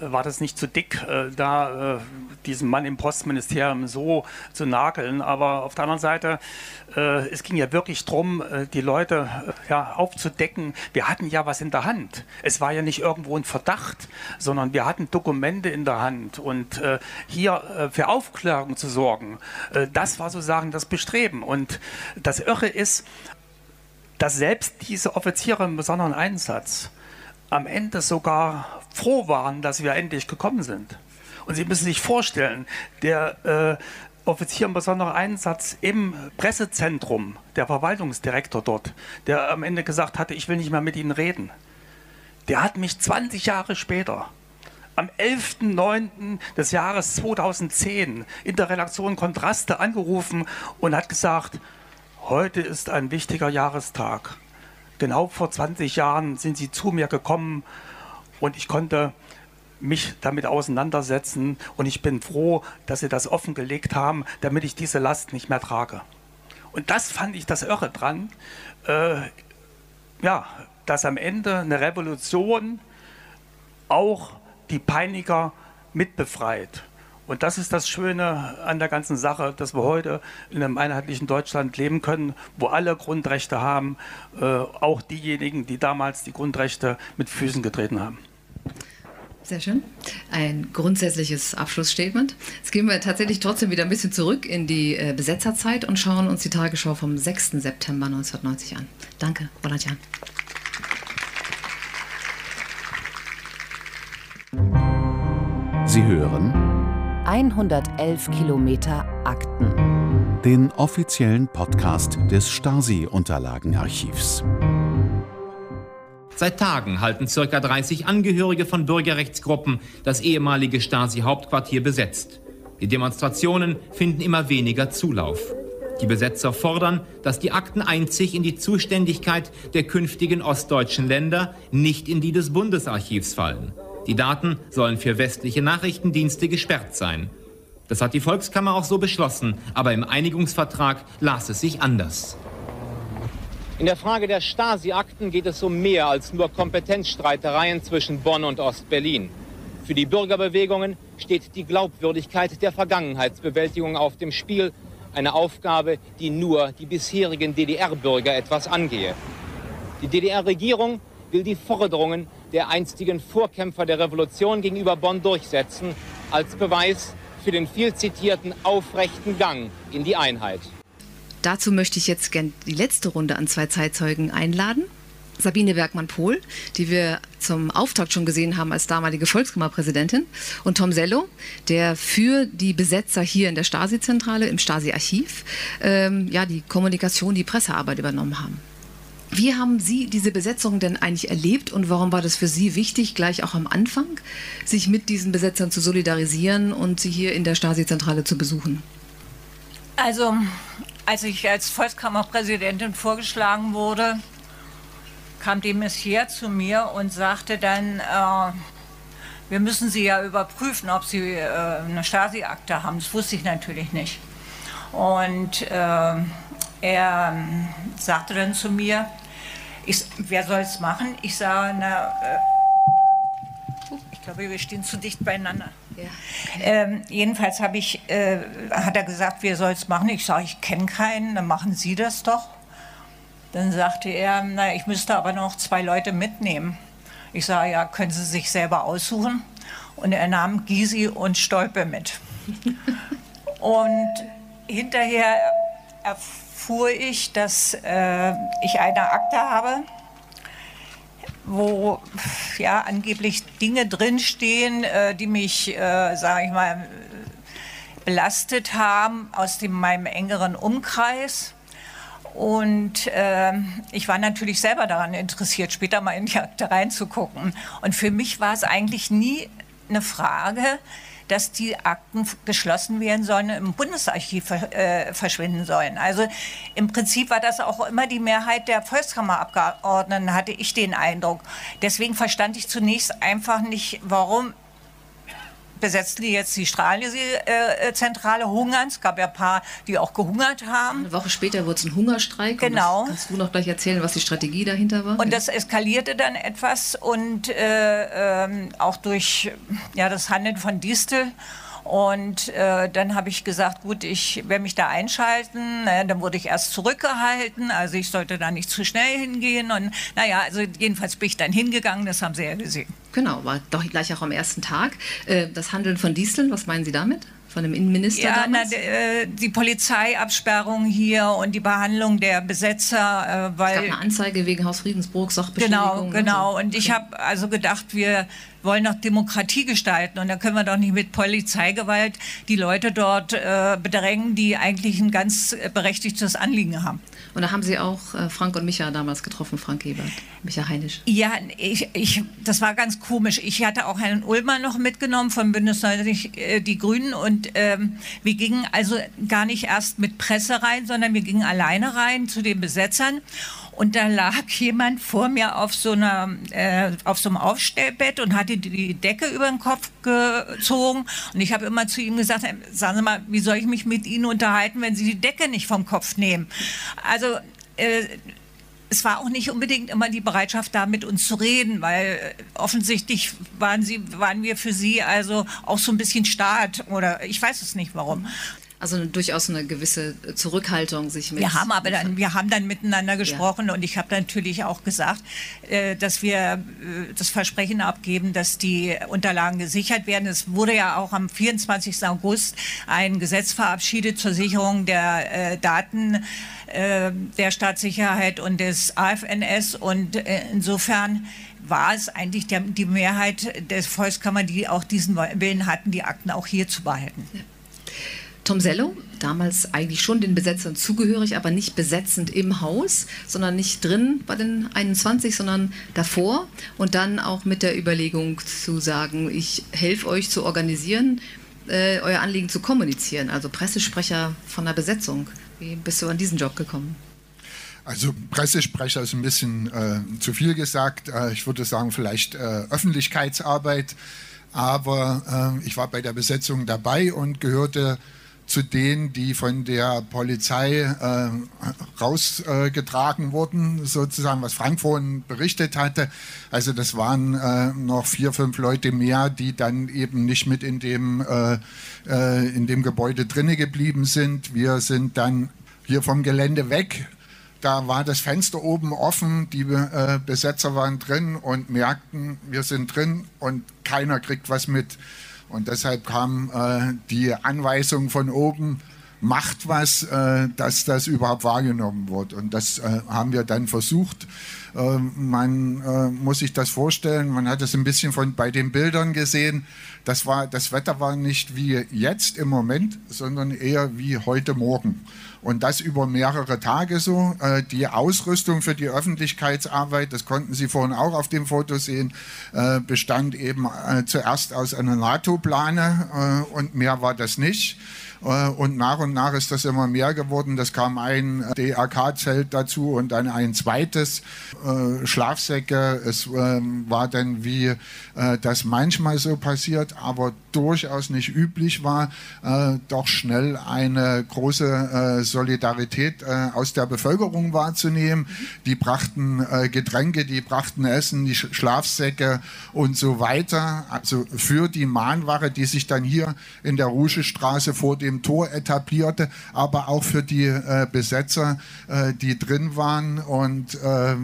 war das nicht zu dick, äh, da äh, diesem Mann im Postministerium so zu nageln. Aber auf der anderen Seite, äh, es ging ja wirklich darum, die Leute ja, aufzudecken. Wir hatten ja was in der Hand. Es war ja nicht irgendwo ein Verdacht, sondern wir hatten Dokumente in der Hand. Und hier für Aufklärung zu sorgen, das war sozusagen das Bestreben. Und das Irre ist, dass selbst diese Offiziere im besonderen Einsatz am Ende sogar froh waren, dass wir endlich gekommen sind. Und Sie müssen sich vorstellen, der äh, Offizier im besonderen Einsatz im Pressezentrum, der Verwaltungsdirektor dort, der am Ende gesagt hatte, ich will nicht mehr mit Ihnen reden, der hat mich 20 Jahre später am 11.09. des Jahres 2010 in der Redaktion Kontraste angerufen und hat gesagt, heute ist ein wichtiger Jahrestag. Genau vor 20 Jahren sind Sie zu mir gekommen und ich konnte mich damit auseinandersetzen und ich bin froh, dass Sie das offengelegt haben, damit ich diese Last nicht mehr trage. Und das fand ich das Irre dran, äh, ja, dass am Ende eine Revolution auch die Peiniger mitbefreit. Und das ist das Schöne an der ganzen Sache, dass wir heute in einem einheitlichen Deutschland leben können, wo alle Grundrechte haben, äh, auch diejenigen, die damals die Grundrechte mit Füßen getreten haben. Sehr schön. Ein grundsätzliches Abschlussstatement. Jetzt gehen wir tatsächlich trotzdem wieder ein bisschen zurück in die äh, Besetzerzeit und schauen uns die Tagesschau vom 6. September 1990 an. Danke, Roland Jan. Sie hören 111 Kilometer Akten. Den offiziellen Podcast des Stasi-Unterlagenarchivs. Seit Tagen halten ca. 30 Angehörige von Bürgerrechtsgruppen das ehemalige Stasi-Hauptquartier besetzt. Die Demonstrationen finden immer weniger Zulauf. Die Besetzer fordern, dass die Akten einzig in die Zuständigkeit der künftigen ostdeutschen Länder, nicht in die des Bundesarchivs fallen. Die Daten sollen für westliche Nachrichtendienste gesperrt sein. Das hat die Volkskammer auch so beschlossen, aber im Einigungsvertrag las es sich anders. In der Frage der Stasi-Akten geht es um mehr als nur Kompetenzstreitereien zwischen Bonn und Ostberlin. Für die Bürgerbewegungen steht die Glaubwürdigkeit der Vergangenheitsbewältigung auf dem Spiel, eine Aufgabe, die nur die bisherigen DDR-Bürger etwas angehe. Die DDR-Regierung will die Forderungen der einstigen Vorkämpfer der Revolution gegenüber Bonn durchsetzen, als Beweis für den viel zitierten aufrechten Gang in die Einheit. Dazu möchte ich jetzt gerne die letzte Runde an zwei Zeitzeugen einladen. Sabine Bergmann-Pohl, die wir zum Auftakt schon gesehen haben als damalige Volkskammerpräsidentin, und Tom Sello, der für die Besetzer hier in der Stasi-Zentrale, im Stasi-Archiv, ähm, ja, die Kommunikation, die Pressearbeit übernommen haben. Wie haben Sie diese Besetzung denn eigentlich erlebt und warum war das für Sie wichtig, gleich auch am Anfang, sich mit diesen Besetzern zu solidarisieren und sie hier in der Stasi-Zentrale zu besuchen? Also, als ich als Volkskammerpräsidentin vorgeschlagen wurde, kam die Messier zu mir und sagte dann, äh, wir müssen Sie ja überprüfen, ob Sie äh, eine Stasi-Akte haben. Das wusste ich natürlich nicht. Und äh, er ähm, sagte dann zu mir, ich, wer soll es machen? Ich sage, na, äh, ich glaube, wir stehen zu dicht beieinander. Ja. Ähm, jedenfalls ich, äh, hat er gesagt, wer soll es machen? Ich sage, ich kenne keinen, dann machen Sie das doch. Dann sagte er, na, ich müsste aber noch zwei Leute mitnehmen. Ich sage, ja, können Sie sich selber aussuchen? Und er nahm Gysi und Stolpe mit. und hinterher erfuhr ich, dass äh, ich eine Akte habe, wo ja angeblich Dinge drinstehen, äh, die mich, äh, sage ich mal, belastet haben aus dem, meinem engeren Umkreis. Und äh, ich war natürlich selber daran interessiert, später mal in die Akte reinzugucken. Und für mich war es eigentlich nie eine Frage, dass die Akten geschlossen werden sollen, im Bundesarchiv äh, verschwinden sollen. Also im Prinzip war das auch immer die Mehrheit der Volkskammerabgeordneten, hatte ich den Eindruck. Deswegen verstand ich zunächst einfach nicht, warum besetzten die jetzt die Strahlensee-Zentrale hungern. Es gab ja ein paar, die auch gehungert haben. Eine Woche später wurde es ein Hungerstreik. Genau. kannst du noch gleich erzählen, was die Strategie dahinter war? Und das eskalierte dann etwas und äh, äh, auch durch ja, das Handeln von Distel. Und äh, dann habe ich gesagt, gut, ich werde mich da einschalten. Naja, dann wurde ich erst zurückgehalten, also ich sollte da nicht zu schnell hingehen. Und naja, also jedenfalls bin ich dann hingegangen, das haben Sie ja gesehen. Genau, war doch gleich auch am ersten Tag. Äh, das Handeln von Disteln, was meinen Sie damit? Von dem Innenminister ja, damals? Na, äh, die Polizeiabsperrung hier und die Behandlung der Besetzer, äh, weil... Es gab eine Anzeige wegen Hausfriedensbruch, Sachbeschädigung. Genau, genau. Und, so. und ich habe also gedacht, wir wollen noch Demokratie gestalten und da können wir doch nicht mit Polizeigewalt die Leute dort äh, bedrängen, die eigentlich ein ganz berechtigtes Anliegen haben. Und da haben Sie auch äh, Frank und Micha damals getroffen, Frank Ebert, Micha Heinisch. Ja, ich, ich, das war ganz komisch. Ich hatte auch Herrn Ulmer noch mitgenommen von Bündnis 90 äh, Die Grünen und ähm, wir gingen also gar nicht erst mit Presse rein, sondern wir gingen alleine rein zu den Besetzern. Und da lag jemand vor mir auf so, einer, äh, auf so einem Aufstellbett und hatte die Decke über den Kopf gezogen. Und ich habe immer zu ihm gesagt, sagen Sie mal, wie soll ich mich mit Ihnen unterhalten, wenn Sie die Decke nicht vom Kopf nehmen? Also äh, es war auch nicht unbedingt immer die Bereitschaft da, mit uns zu reden, weil offensichtlich waren, sie, waren wir für sie also auch so ein bisschen Staat oder ich weiß es nicht warum. Also durchaus eine gewisse Zurückhaltung sich mit. Wir haben aber dann, wir haben dann miteinander gesprochen ja. und ich habe natürlich auch gesagt, äh, dass wir äh, das Versprechen abgeben, dass die Unterlagen gesichert werden. Es wurde ja auch am 24. August ein Gesetz verabschiedet zur Sicherung der äh, Daten der Staatssicherheit und des AFNS und insofern war es eigentlich der, die Mehrheit der Volkskammer, die auch diesen Willen hatten, die Akten auch hier zu behalten. Ja. Tom Sello, damals eigentlich schon den Besetzern zugehörig, aber nicht besetzend im Haus, sondern nicht drin bei den 21, sondern davor und dann auch mit der Überlegung zu sagen, ich helfe euch zu organisieren, äh, euer Anliegen zu kommunizieren, also Pressesprecher von der Besetzung. Wie bist du an diesen Job gekommen? Also Pressesprecher ist ein bisschen äh, zu viel gesagt. Äh, ich würde sagen, vielleicht äh, Öffentlichkeitsarbeit. Aber äh, ich war bei der Besetzung dabei und gehörte zu denen, die von der Polizei äh, rausgetragen äh, wurden, sozusagen, was Frank vorhin berichtet hatte. Also das waren äh, noch vier, fünf Leute mehr, die dann eben nicht mit in dem, äh, äh, in dem Gebäude drinne geblieben sind. Wir sind dann hier vom Gelände weg. Da war das Fenster oben offen, die äh, Besetzer waren drin und merkten, wir sind drin und keiner kriegt was mit. Und deshalb kam äh, die Anweisung von oben, macht was, äh, dass das überhaupt wahrgenommen wird. Und das äh, haben wir dann versucht. Äh, man äh, muss sich das vorstellen, man hat es ein bisschen von, bei den Bildern gesehen. Das, war, das Wetter war nicht wie jetzt im Moment, sondern eher wie heute Morgen. Und das über mehrere Tage so. Äh, die Ausrüstung für die Öffentlichkeitsarbeit, das konnten Sie vorhin auch auf dem Foto sehen, äh, bestand eben äh, zuerst aus einer NATO-Plane und mehr war das nicht. Und nach und nach ist das immer mehr geworden. Das kam ein DRK-Zelt dazu und dann ein zweites Schlafsäcke. Es ähm, war dann, wie das manchmal so passiert, aber durchaus nicht üblich war, doch schnell eine große Solidarität aus der Bevölkerung wahrzunehmen. Die brachten Getränke, die brachten Essen, die Schlafsäcke und so weiter. Also für die Mahnwache, die sich dann hier in der Ruschestraße vor dem Tor etablierte, aber auch für die äh, Besetzer, äh, die drin waren und äh,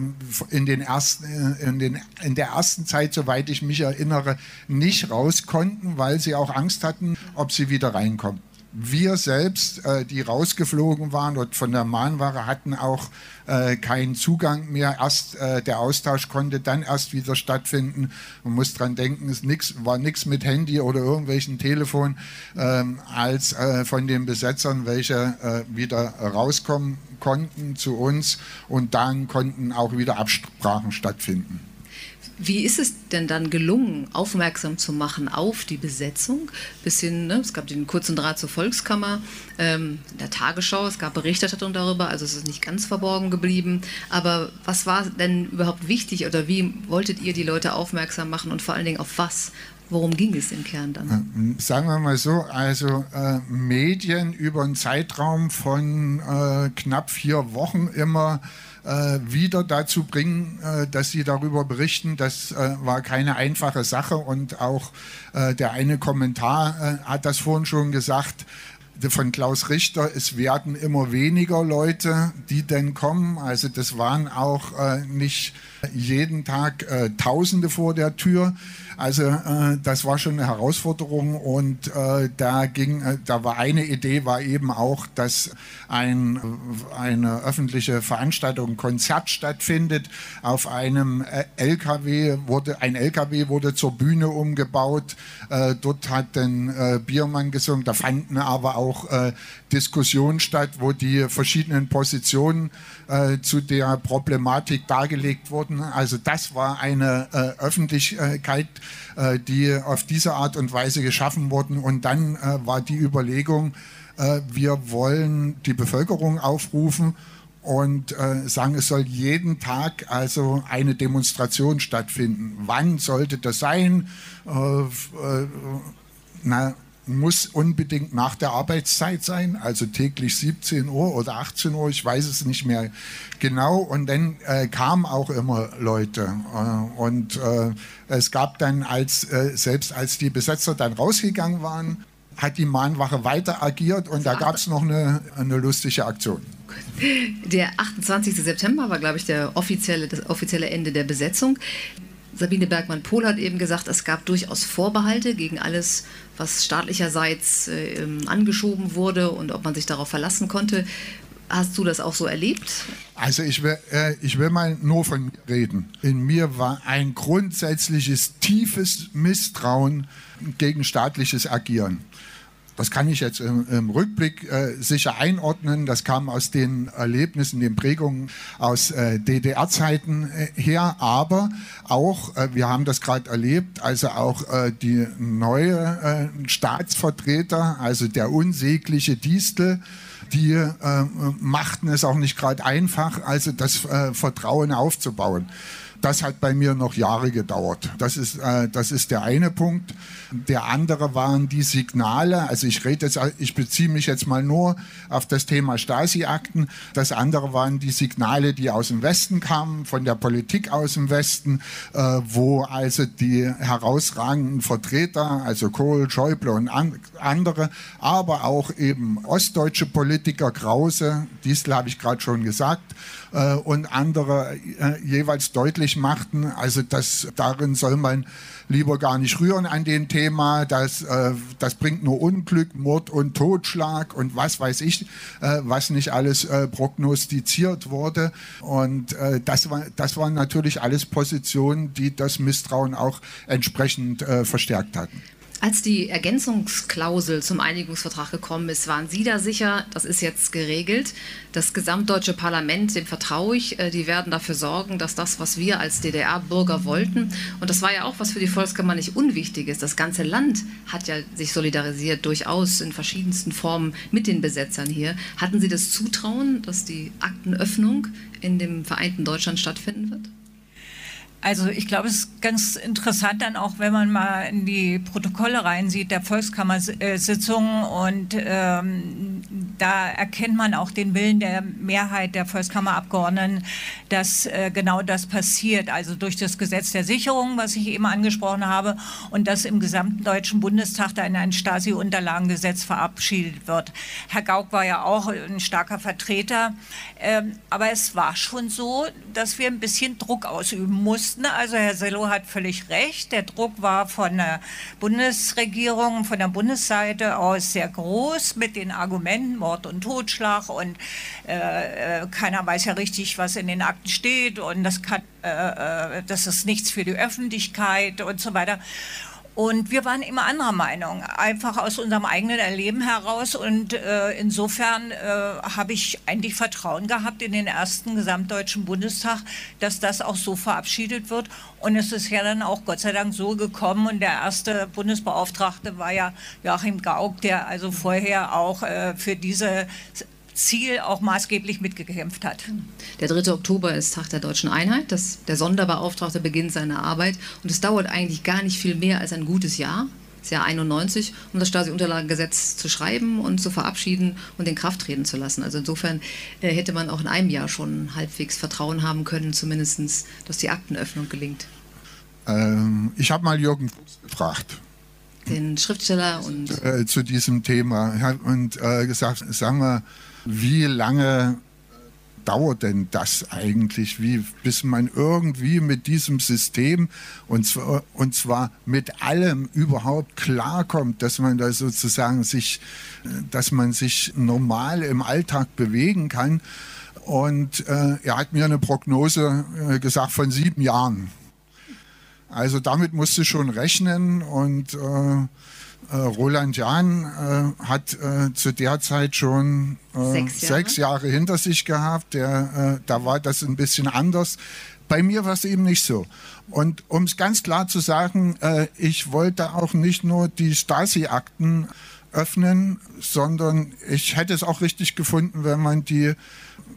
in, den ersten, äh, in, den, in der ersten Zeit, soweit ich mich erinnere, nicht raus konnten, weil sie auch Angst hatten, ob sie wieder reinkommen wir selbst, äh, die rausgeflogen waren und von der Mahnware hatten auch äh, keinen Zugang mehr. Erst äh, der Austausch konnte dann erst wieder stattfinden. Man muss dran denken, es nix, war nichts mit Handy oder irgendwelchen Telefon, ähm, als äh, von den Besetzern, welche äh, wieder rauskommen konnten zu uns und dann konnten auch wieder Absprachen stattfinden. Wie ist es denn dann gelungen, aufmerksam zu machen auf die Besetzung? Bis hin, ne, es gab den kurzen Draht zur Volkskammer, ähm, in der Tagesschau, es gab Berichterstattung darüber, also es ist nicht ganz verborgen geblieben. Aber was war denn überhaupt wichtig oder wie wolltet ihr die Leute aufmerksam machen und vor allen Dingen auf was? Worum ging es im Kern dann? Sagen wir mal so, also äh, Medien über einen Zeitraum von äh, knapp vier Wochen immer äh, wieder dazu bringen, äh, dass sie darüber berichten. Das äh, war keine einfache Sache und auch äh, der eine Kommentar äh, hat das vorhin schon gesagt von Klaus Richter, es werden immer weniger Leute, die denn kommen. Also das waren auch äh, nicht jeden Tag äh, Tausende vor der Tür. Also äh, das war schon eine Herausforderung und äh, da ging, äh, da war eine Idee war eben auch, dass ein, eine öffentliche Veranstaltung, ein Konzert stattfindet. Auf einem äh, LKW wurde ein LKW wurde zur Bühne umgebaut. Äh, dort hat ein äh, Biermann gesungen. Da fanden aber auch Diskussionen statt, wo die verschiedenen Positionen äh, zu der Problematik dargelegt wurden. Also das war eine äh, Öffentlichkeit, äh, die auf diese Art und Weise geschaffen wurden. Und dann äh, war die Überlegung, äh, wir wollen die Bevölkerung aufrufen und sagen, es soll jeden Tag also eine Demonstration stattfinden. Wann sollte das sein? Na, muss unbedingt nach der Arbeitszeit sein, also täglich 17 Uhr oder 18 Uhr, ich weiß es nicht mehr genau. Und dann äh, kamen auch immer Leute. Äh, und äh, es gab dann, als, äh, selbst als die Besetzer dann rausgegangen waren, hat die Mahnwache weiter agiert und da gab es noch eine, eine lustige Aktion. Der 28. September war, glaube ich, der offizielle, das offizielle Ende der Besetzung. Sabine Bergmann-Pohl hat eben gesagt, es gab durchaus Vorbehalte gegen alles, was staatlicherseits äh, angeschoben wurde und ob man sich darauf verlassen konnte. Hast du das auch so erlebt? Also ich will, äh, ich will mal nur von mir reden. In mir war ein grundsätzliches, tiefes Misstrauen gegen staatliches Agieren. Das kann ich jetzt im, im Rückblick äh, sicher einordnen. Das kam aus den Erlebnissen, den Prägungen aus äh, DDR-Zeiten äh, her. Aber auch, äh, wir haben das gerade erlebt, also auch äh, die neue äh, Staatsvertreter, also der unsägliche Distel, die machten es auch nicht gerade einfach, also das Vertrauen aufzubauen. Das hat bei mir noch Jahre gedauert. Das ist, äh, das ist der eine Punkt. Der andere waren die Signale. Also ich rede jetzt, ich beziehe mich jetzt mal nur auf das Thema Stasi-Akten. Das andere waren die Signale, die aus dem Westen kamen, von der Politik aus dem Westen, äh, wo also die herausragenden Vertreter, also Kohl, Schäuble und an, andere, aber auch eben ostdeutsche Politiker, Krause, Diesel habe ich gerade schon gesagt, äh, und andere äh, jeweils deutlich machten, also das, darin soll man lieber gar nicht rühren an dem Thema, das, äh, das bringt nur Unglück, Mord und Totschlag und was weiß ich, äh, was nicht alles äh, prognostiziert wurde. Und äh, das, war, das waren natürlich alles Positionen, die das Misstrauen auch entsprechend äh, verstärkt hatten. Als die Ergänzungsklausel zum Einigungsvertrag gekommen ist, waren Sie da sicher, das ist jetzt geregelt. Das gesamtdeutsche Parlament, dem vertraue ich, äh, die werden dafür sorgen, dass das, was wir als DDR-Bürger wollten, und das war ja auch was für die Volkskammer nicht unwichtig ist, das ganze Land hat ja sich solidarisiert, durchaus in verschiedensten Formen mit den Besetzern hier. Hatten Sie das Zutrauen, dass die Aktenöffnung in dem vereinten Deutschland stattfinden wird? Also ich glaube, es ist ganz interessant dann auch, wenn man mal in die Protokolle reinsieht der Volkskammersitzungen und ähm, da erkennt man auch den Willen der Mehrheit der Volkskammerabgeordneten, dass äh, genau das passiert. Also durch das Gesetz der Sicherung, was ich eben angesprochen habe, und dass im gesamten Deutschen Bundestag da in ein Stasi-Unterlagengesetz verabschiedet wird. Herr Gauck war ja auch ein starker Vertreter, ähm, aber es war schon so, dass wir ein bisschen Druck ausüben mussten mussten. Also Herr Sello hat völlig recht. Der Druck war von der Bundesregierung, von der Bundesseite aus sehr groß mit den Argumenten Mord und Totschlag und äh, äh keiner weiß ja richtig, was in den Akten steht und das, kann, äh, äh das ist nichts für die Öffentlichkeit und so weiter. Und wir waren immer anderer Meinung, einfach aus unserem eigenen Erleben heraus. Und äh, insofern äh, habe ich eigentlich Vertrauen gehabt in den ersten Gesamtdeutschen Bundestag, dass das auch so verabschiedet wird. Und es ist ja dann auch Gott sei Dank so gekommen. Und der erste Bundesbeauftragte war ja Joachim Gauck, der also vorher auch äh, für diese Ziel auch maßgeblich mitgekämpft hat. Der 3. Oktober ist Tag der deutschen Einheit. Das, der Sonderbeauftragte beginnt seine Arbeit. Und es dauert eigentlich gar nicht viel mehr als ein gutes Jahr, das Jahr 91, um das Stasi-Unterlagengesetz zu schreiben und zu verabschieden und in Kraft treten zu lassen. Also insofern äh, hätte man auch in einem Jahr schon halbwegs Vertrauen haben können, zumindest, dass die Aktenöffnung gelingt. Ähm, ich habe mal Jürgen Fuchs gefragt den Schriftsteller und äh, zu diesem Thema und äh, gesagt, sagen wir, wie lange dauert denn das eigentlich, wie, bis man irgendwie mit diesem System und zwar, und zwar mit allem überhaupt klarkommt, dass man da sozusagen sich, dass man sich normal im Alltag bewegen kann. Und äh, er hat mir eine Prognose äh, gesagt von sieben Jahren. Also damit musste schon rechnen und äh, Roland Jahn äh, hat äh, zu der Zeit schon äh, sechs Jahre. sechs, Jahre. hinter sich gehabt. Der, äh, da war das ein bisschen anders. Bei mir war es eben nicht so. Und um es ganz klar zu sagen, äh, ich wollte auch nicht nur die Stasi-Akten öffnen, sondern ich hätte es auch richtig gefunden, wenn man die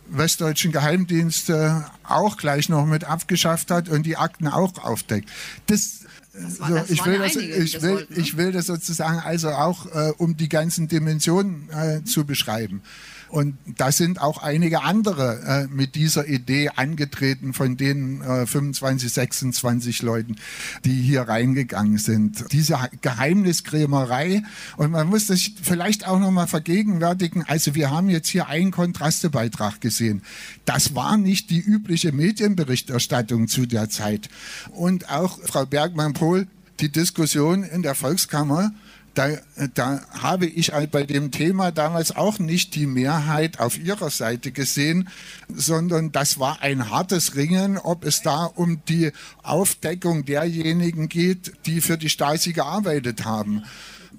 westdeutschen Geheimdienste auch gleich noch mit abgeschafft hat und die Akten auch aufdeckt. Das so, ich, will das, ich, will, wollten, ne? ich will das sozusagen also auch, äh, um die ganzen Dimensionen äh, zu beschreiben. Und da sind auch einige andere äh, mit dieser Idee angetreten von den äh, 25, 26 Leuten, die hier reingegangen sind. Diese Geheimniskrämerei. Und man muss das vielleicht auch nochmal vergegenwärtigen. Also wir haben jetzt hier einen Kontrastebeitrag gesehen. Das war nicht die übliche Medienberichterstattung zu der Zeit. Und auch Frau Bergmann-Pohl, die Diskussion in der Volkskammer, da, da habe ich bei dem Thema damals auch nicht die Mehrheit auf ihrer Seite gesehen, sondern das war ein hartes Ringen, ob es da um die Aufdeckung derjenigen geht, die für die Stasi gearbeitet haben.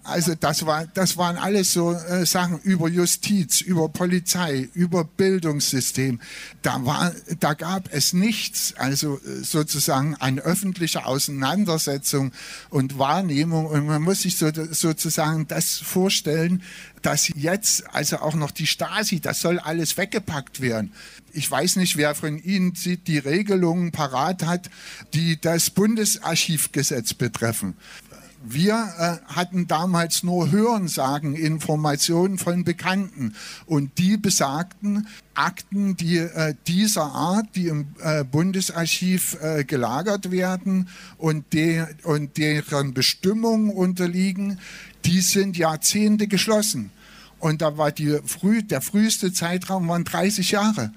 Also das, war, das waren alles so äh, Sachen über Justiz, über Polizei, über Bildungssystem. Da, war, da gab es nichts, also äh, sozusagen an öffentlicher Auseinandersetzung und Wahrnehmung. Und man muss sich so, sozusagen das vorstellen, dass jetzt also auch noch die Stasi, das soll alles weggepackt werden. Ich weiß nicht, wer von Ihnen die Regelungen parat hat, die das Bundesarchivgesetz betreffen. Wir äh, hatten damals nur Hörensagen, Informationen von Bekannten und die besagten Akten, die äh, dieser Art, die im äh, Bundesarchiv äh, gelagert werden und, de und deren Bestimmungen unterliegen, die sind Jahrzehnte geschlossen. Und da war die früh, der früheste Zeitraum waren 30 Jahre.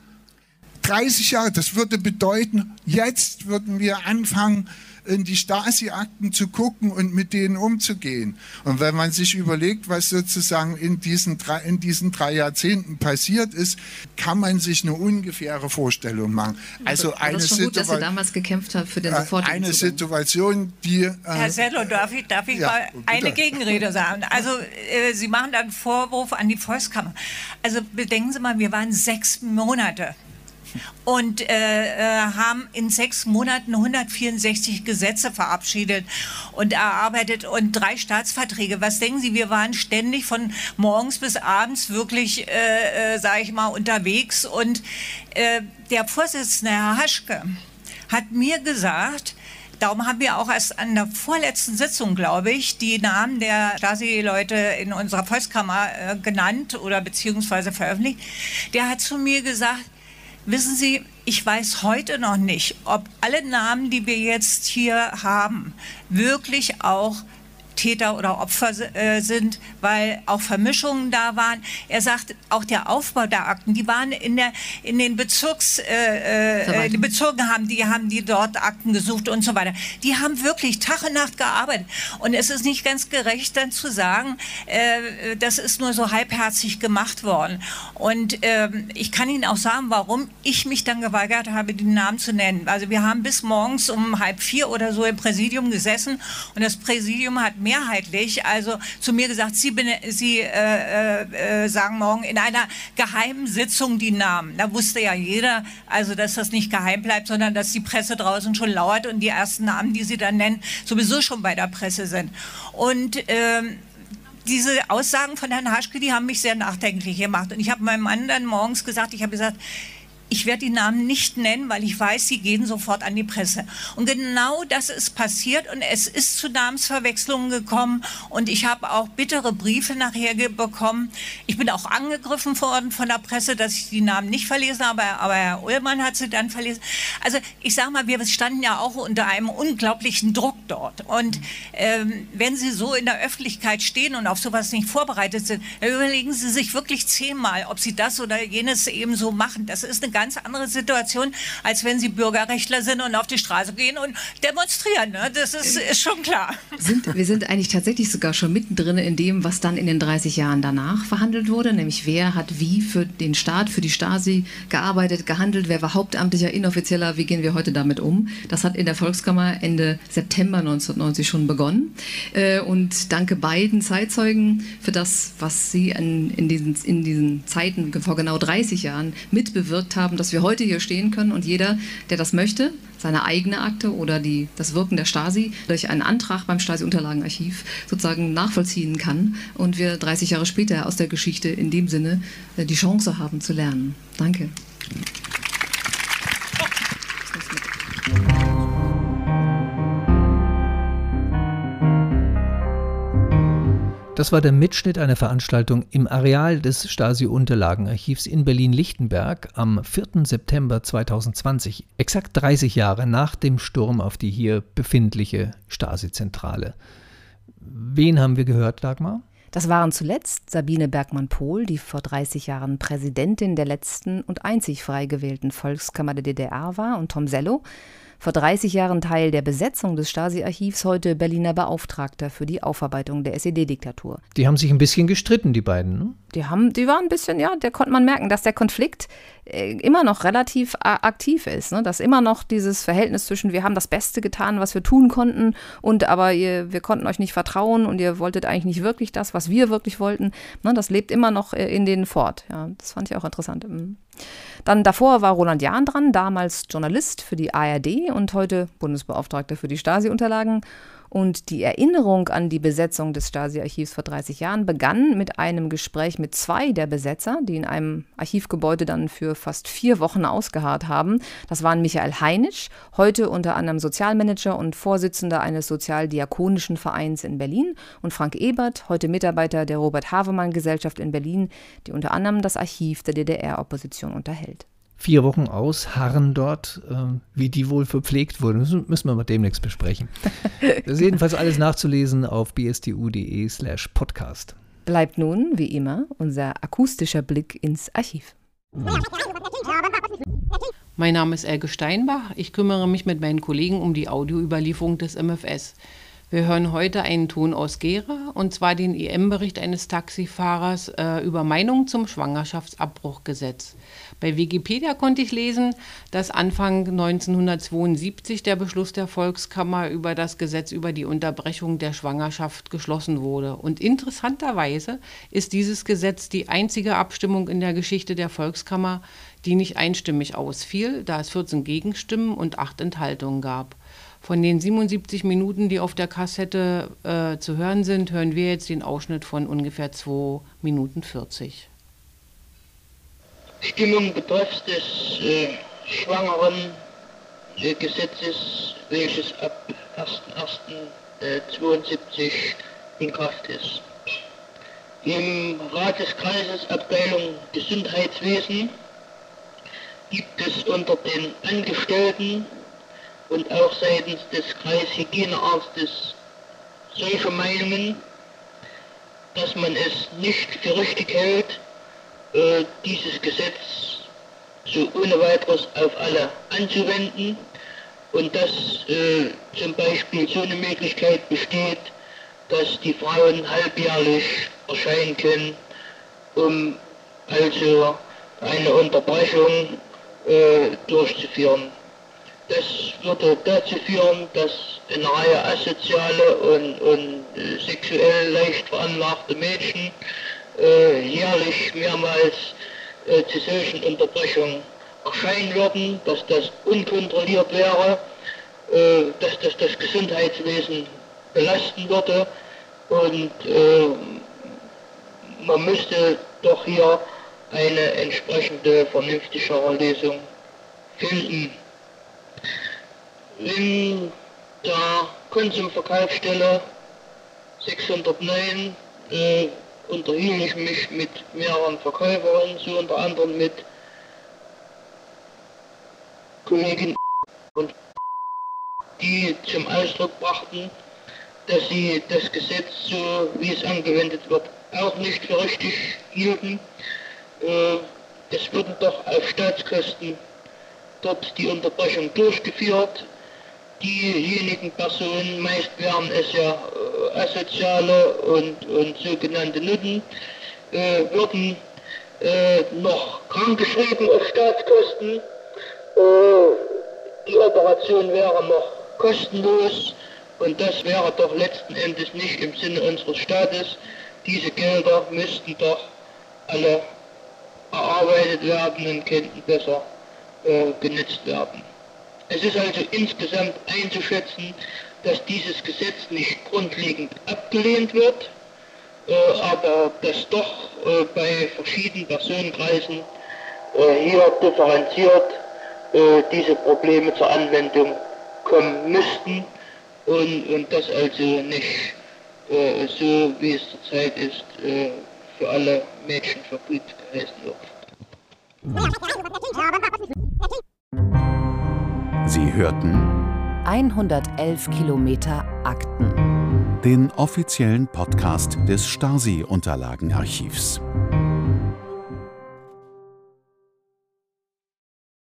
30 Jahre, das würde bedeuten, jetzt würden wir anfangen, in die Stasi-Akten zu gucken und mit denen umzugehen. Und wenn man sich überlegt, was sozusagen in diesen drei, in diesen drei Jahrzehnten passiert ist, kann man sich eine ungefähre Vorstellung machen. Also eine Situation, gut, dass ihr damals gekämpft habt für den äh, sofortigen Eine Zugang. Situation, die... Äh, Herr Sello, darf ich, darf ich ja, mal eine Gegenrede sagen? Also äh, Sie machen da einen Vorwurf an die Volkskammer. Also bedenken Sie mal, wir waren sechs Monate und äh, äh haben in sechs Monaten 164 Gesetze verabschiedet und erarbeitet und drei Staatsverträge. Was denken Sie, wir waren ständig von morgens bis abends wirklich, äh, äh, sage ich mal, unterwegs und äh, der Vorsitzende, Herr Haschke, hat mir gesagt, Darum haben wir auch erst an der vorletzten Sitzung, glaube ich, die Namen der Stasi-Leute in unserer Volkskammer äh, genannt oder beziehungsweise veröffentlicht. Der hat zu mir gesagt, Wissen Sie, ich weiß heute noch nicht, ob alle Namen, die wir jetzt hier haben, wirklich auch Täter oder Opfer äh, sind, weil auch Vermischungen da waren. Er sagt, auch der Aufbau der Akten, die waren in, der, in den Bezirks, äh, äh, die Bezirken haben die, haben die dort Akten gesucht und so weiter. Die haben wirklich Tag und Nacht gearbeitet. Und es ist nicht ganz gerecht, dann zu sagen, äh, das ist nur so halbherzig gemacht worden. Und ähm, ich kann Ihnen auch sagen, warum ich mich dann geweigert habe, die Namen zu nennen. Also wir haben bis morgens um halb vier oder so im Präsidium gesessen und das Präsidium hat mehrheitlich also zu mir gesagt, Sie, Sie äh, äh, sagen morgen in einer geheimen Sitzung die Namen. Da wusste ja jeder, also dass das nicht geheim bleibt, sondern dass die Presse draußen schon lauert und die ersten Namen, die Sie dann nennen, sowieso schon bei der Presse sind. Und ähm, diese Aussagen von Herrn Haschke, die haben mich sehr nachdenklich gemacht. Und ich habe meinem Mann dann morgens gesagt, ich habe gesagt, ich werde die Namen nicht nennen, weil ich weiß, sie gehen sofort an die Presse. Und genau das ist passiert und es ist zu Namensverwechslungen gekommen und ich habe auch bittere Briefe nachher bekommen. Ich bin auch angegriffen worden von der Presse, dass ich die Namen nicht verlesen habe, aber Herr Ullmann hat sie dann verlesen. Also ich sage mal, wir standen ja auch unter einem unglaublichen Druck dort. Und ähm, wenn Sie so in der Öffentlichkeit stehen und auf sowas nicht vorbereitet sind, dann überlegen Sie sich wirklich zehnmal, ob Sie das oder jenes eben so machen. Das ist eine ganz andere Situation, als wenn Sie Bürgerrechtler sind und auf die Straße gehen und demonstrieren. Ne? Das ist, ist schon klar. Sind, wir sind eigentlich tatsächlich sogar schon mittendrin in dem, was dann in den 30 Jahren danach verhandelt wurde, nämlich wer hat wie für den Staat, für die Stasi gearbeitet, gehandelt, wer war hauptamtlicher, inoffizieller, wie gehen wir heute damit um. Das hat in der Volkskammer Ende September 1990 schon begonnen. Äh, und danke beiden Zeitzeugen für das, was sie in, diesen, in diesen Zeiten vor genau 30 Jahren mitbewirkt haben, haben, dass wir heute hier stehen können und jeder, der das möchte, seine eigene Akte oder die, das Wirken der Stasi durch einen Antrag beim Stasi-Unterlagenarchiv sozusagen nachvollziehen kann und wir 30 Jahre später aus der Geschichte in dem Sinne äh, die Chance haben zu lernen. Danke. Das war der Mitschnitt einer Veranstaltung im Areal des Stasi-Unterlagenarchivs in Berlin-Lichtenberg am 4. September 2020, exakt 30 Jahre nach dem Sturm auf die hier befindliche Stasi-Zentrale. Wen haben wir gehört, Dagmar? Das waren zuletzt Sabine Bergmann-Pohl, die vor 30 Jahren Präsidentin der letzten und einzig frei gewählten Volkskammer der DDR war, und Tom Sello, vor 30 Jahren Teil der Besetzung des Stasi-Archivs, heute Berliner Beauftragter für die Aufarbeitung der SED-Diktatur. Die haben sich ein bisschen gestritten, die beiden, ne? Die haben, die waren ein bisschen, ja, da konnte man merken, dass der Konflikt äh, immer noch relativ aktiv ist, ne? dass immer noch dieses Verhältnis zwischen wir haben das Beste getan, was wir tun konnten und aber ihr, wir konnten euch nicht vertrauen und ihr wolltet eigentlich nicht wirklich das, was wir wirklich wollten. Ne? Das lebt immer noch äh, in denen fort. Ja, das fand ich auch interessant. Mhm. Dann davor war Roland Jahn dran, damals Journalist für die ARD und heute Bundesbeauftragter für die Stasi-Unterlagen. Und die Erinnerung an die Besetzung des Stasi-Archivs vor 30 Jahren begann mit einem Gespräch mit zwei der Besetzer, die in einem Archivgebäude dann für fast vier Wochen ausgeharrt haben. Das waren Michael Heinisch, heute unter anderem Sozialmanager und Vorsitzender eines sozialdiakonischen Vereins in Berlin, und Frank Ebert, heute Mitarbeiter der Robert Havemann Gesellschaft in Berlin, die unter anderem das Archiv der DDR-Opposition unterhält vier Wochen ausharren dort. Äh, wie die wohl verpflegt wurden, das müssen wir mal demnächst besprechen. Das ist jedenfalls alles nachzulesen auf bstu.de slash podcast. Bleibt nun, wie immer, unser akustischer Blick ins Archiv. Mein Name ist Elke Steinbach. Ich kümmere mich mit meinen Kollegen um die Audioüberlieferung des MFS. Wir hören heute einen Ton aus Gera, und zwar den EM-Bericht eines Taxifahrers äh, über Meinung zum Schwangerschaftsabbruchgesetz. Bei Wikipedia konnte ich lesen, dass Anfang 1972 der Beschluss der Volkskammer über das Gesetz über die Unterbrechung der Schwangerschaft geschlossen wurde. Und interessanterweise ist dieses Gesetz die einzige Abstimmung in der Geschichte der Volkskammer, die nicht einstimmig ausfiel, da es 14 Gegenstimmen und 8 Enthaltungen gab. Von den 77 Minuten, die auf der Kassette äh, zu hören sind, hören wir jetzt den Ausschnitt von ungefähr 2 Minuten 40. Stimmung betreffs des äh, schwangeren äh, Gesetzes, welches ab 1.1.72 in Kraft ist. Im Rat des Kreises Abteilung Gesundheitswesen gibt es unter den Angestellten und auch seitens des Kreishygienearztes solche Meinungen, dass man es nicht für richtig hält, äh, dieses Gesetz so ohne weiteres auf alle anzuwenden und dass äh, zum Beispiel so eine Möglichkeit besteht, dass die Frauen halbjährlich erscheinen können, um also eine Unterbrechung äh, durchzuführen. Das würde dazu führen, dass eine Reihe asoziale und, und äh, sexuell leicht veranlagte Mädchen äh, jährlich mehrmals äh, zu solchen Unterbrechungen erscheinen würden, dass das unkontrolliert wäre, äh, dass das das Gesundheitswesen belasten würde und äh, man müsste doch hier eine entsprechende vernünftigere Lösung finden. In der Konsumverkaufsstelle 609 äh, unterhielt ich mich mit mehreren Verkäuferinnen, so unter anderem mit Kollegin und die zum Ausdruck brachten, dass sie das Gesetz, so wie es angewendet wird, auch nicht für richtig hielten. Äh, es würden doch auf Staatskosten dort die Unterbrechung durchgeführt diejenigen Personen, meist wären es ja äh, asoziale und, und sogenannte Nutten, äh, würden äh, noch krankgeschrieben auf Staatskosten. Äh, die Operation wäre noch kostenlos und das wäre doch letzten Endes nicht im Sinne unseres Staates. Diese Gelder müssten doch alle erarbeitet werden und könnten besser äh, genützt werden. Es ist also insgesamt einzuschätzen, dass dieses Gesetz nicht grundlegend abgelehnt wird, äh, aber dass doch äh, bei verschiedenen Personenkreisen äh, hier differenziert äh, diese Probleme zur Anwendung kommen müssten und, und das also nicht äh, so wie es zurzeit ist, äh, für alle Mädchen verbrieft gewesen wird. Sie hörten 111 Kilometer Akten. Den offiziellen Podcast des Stasi-Unterlagenarchivs.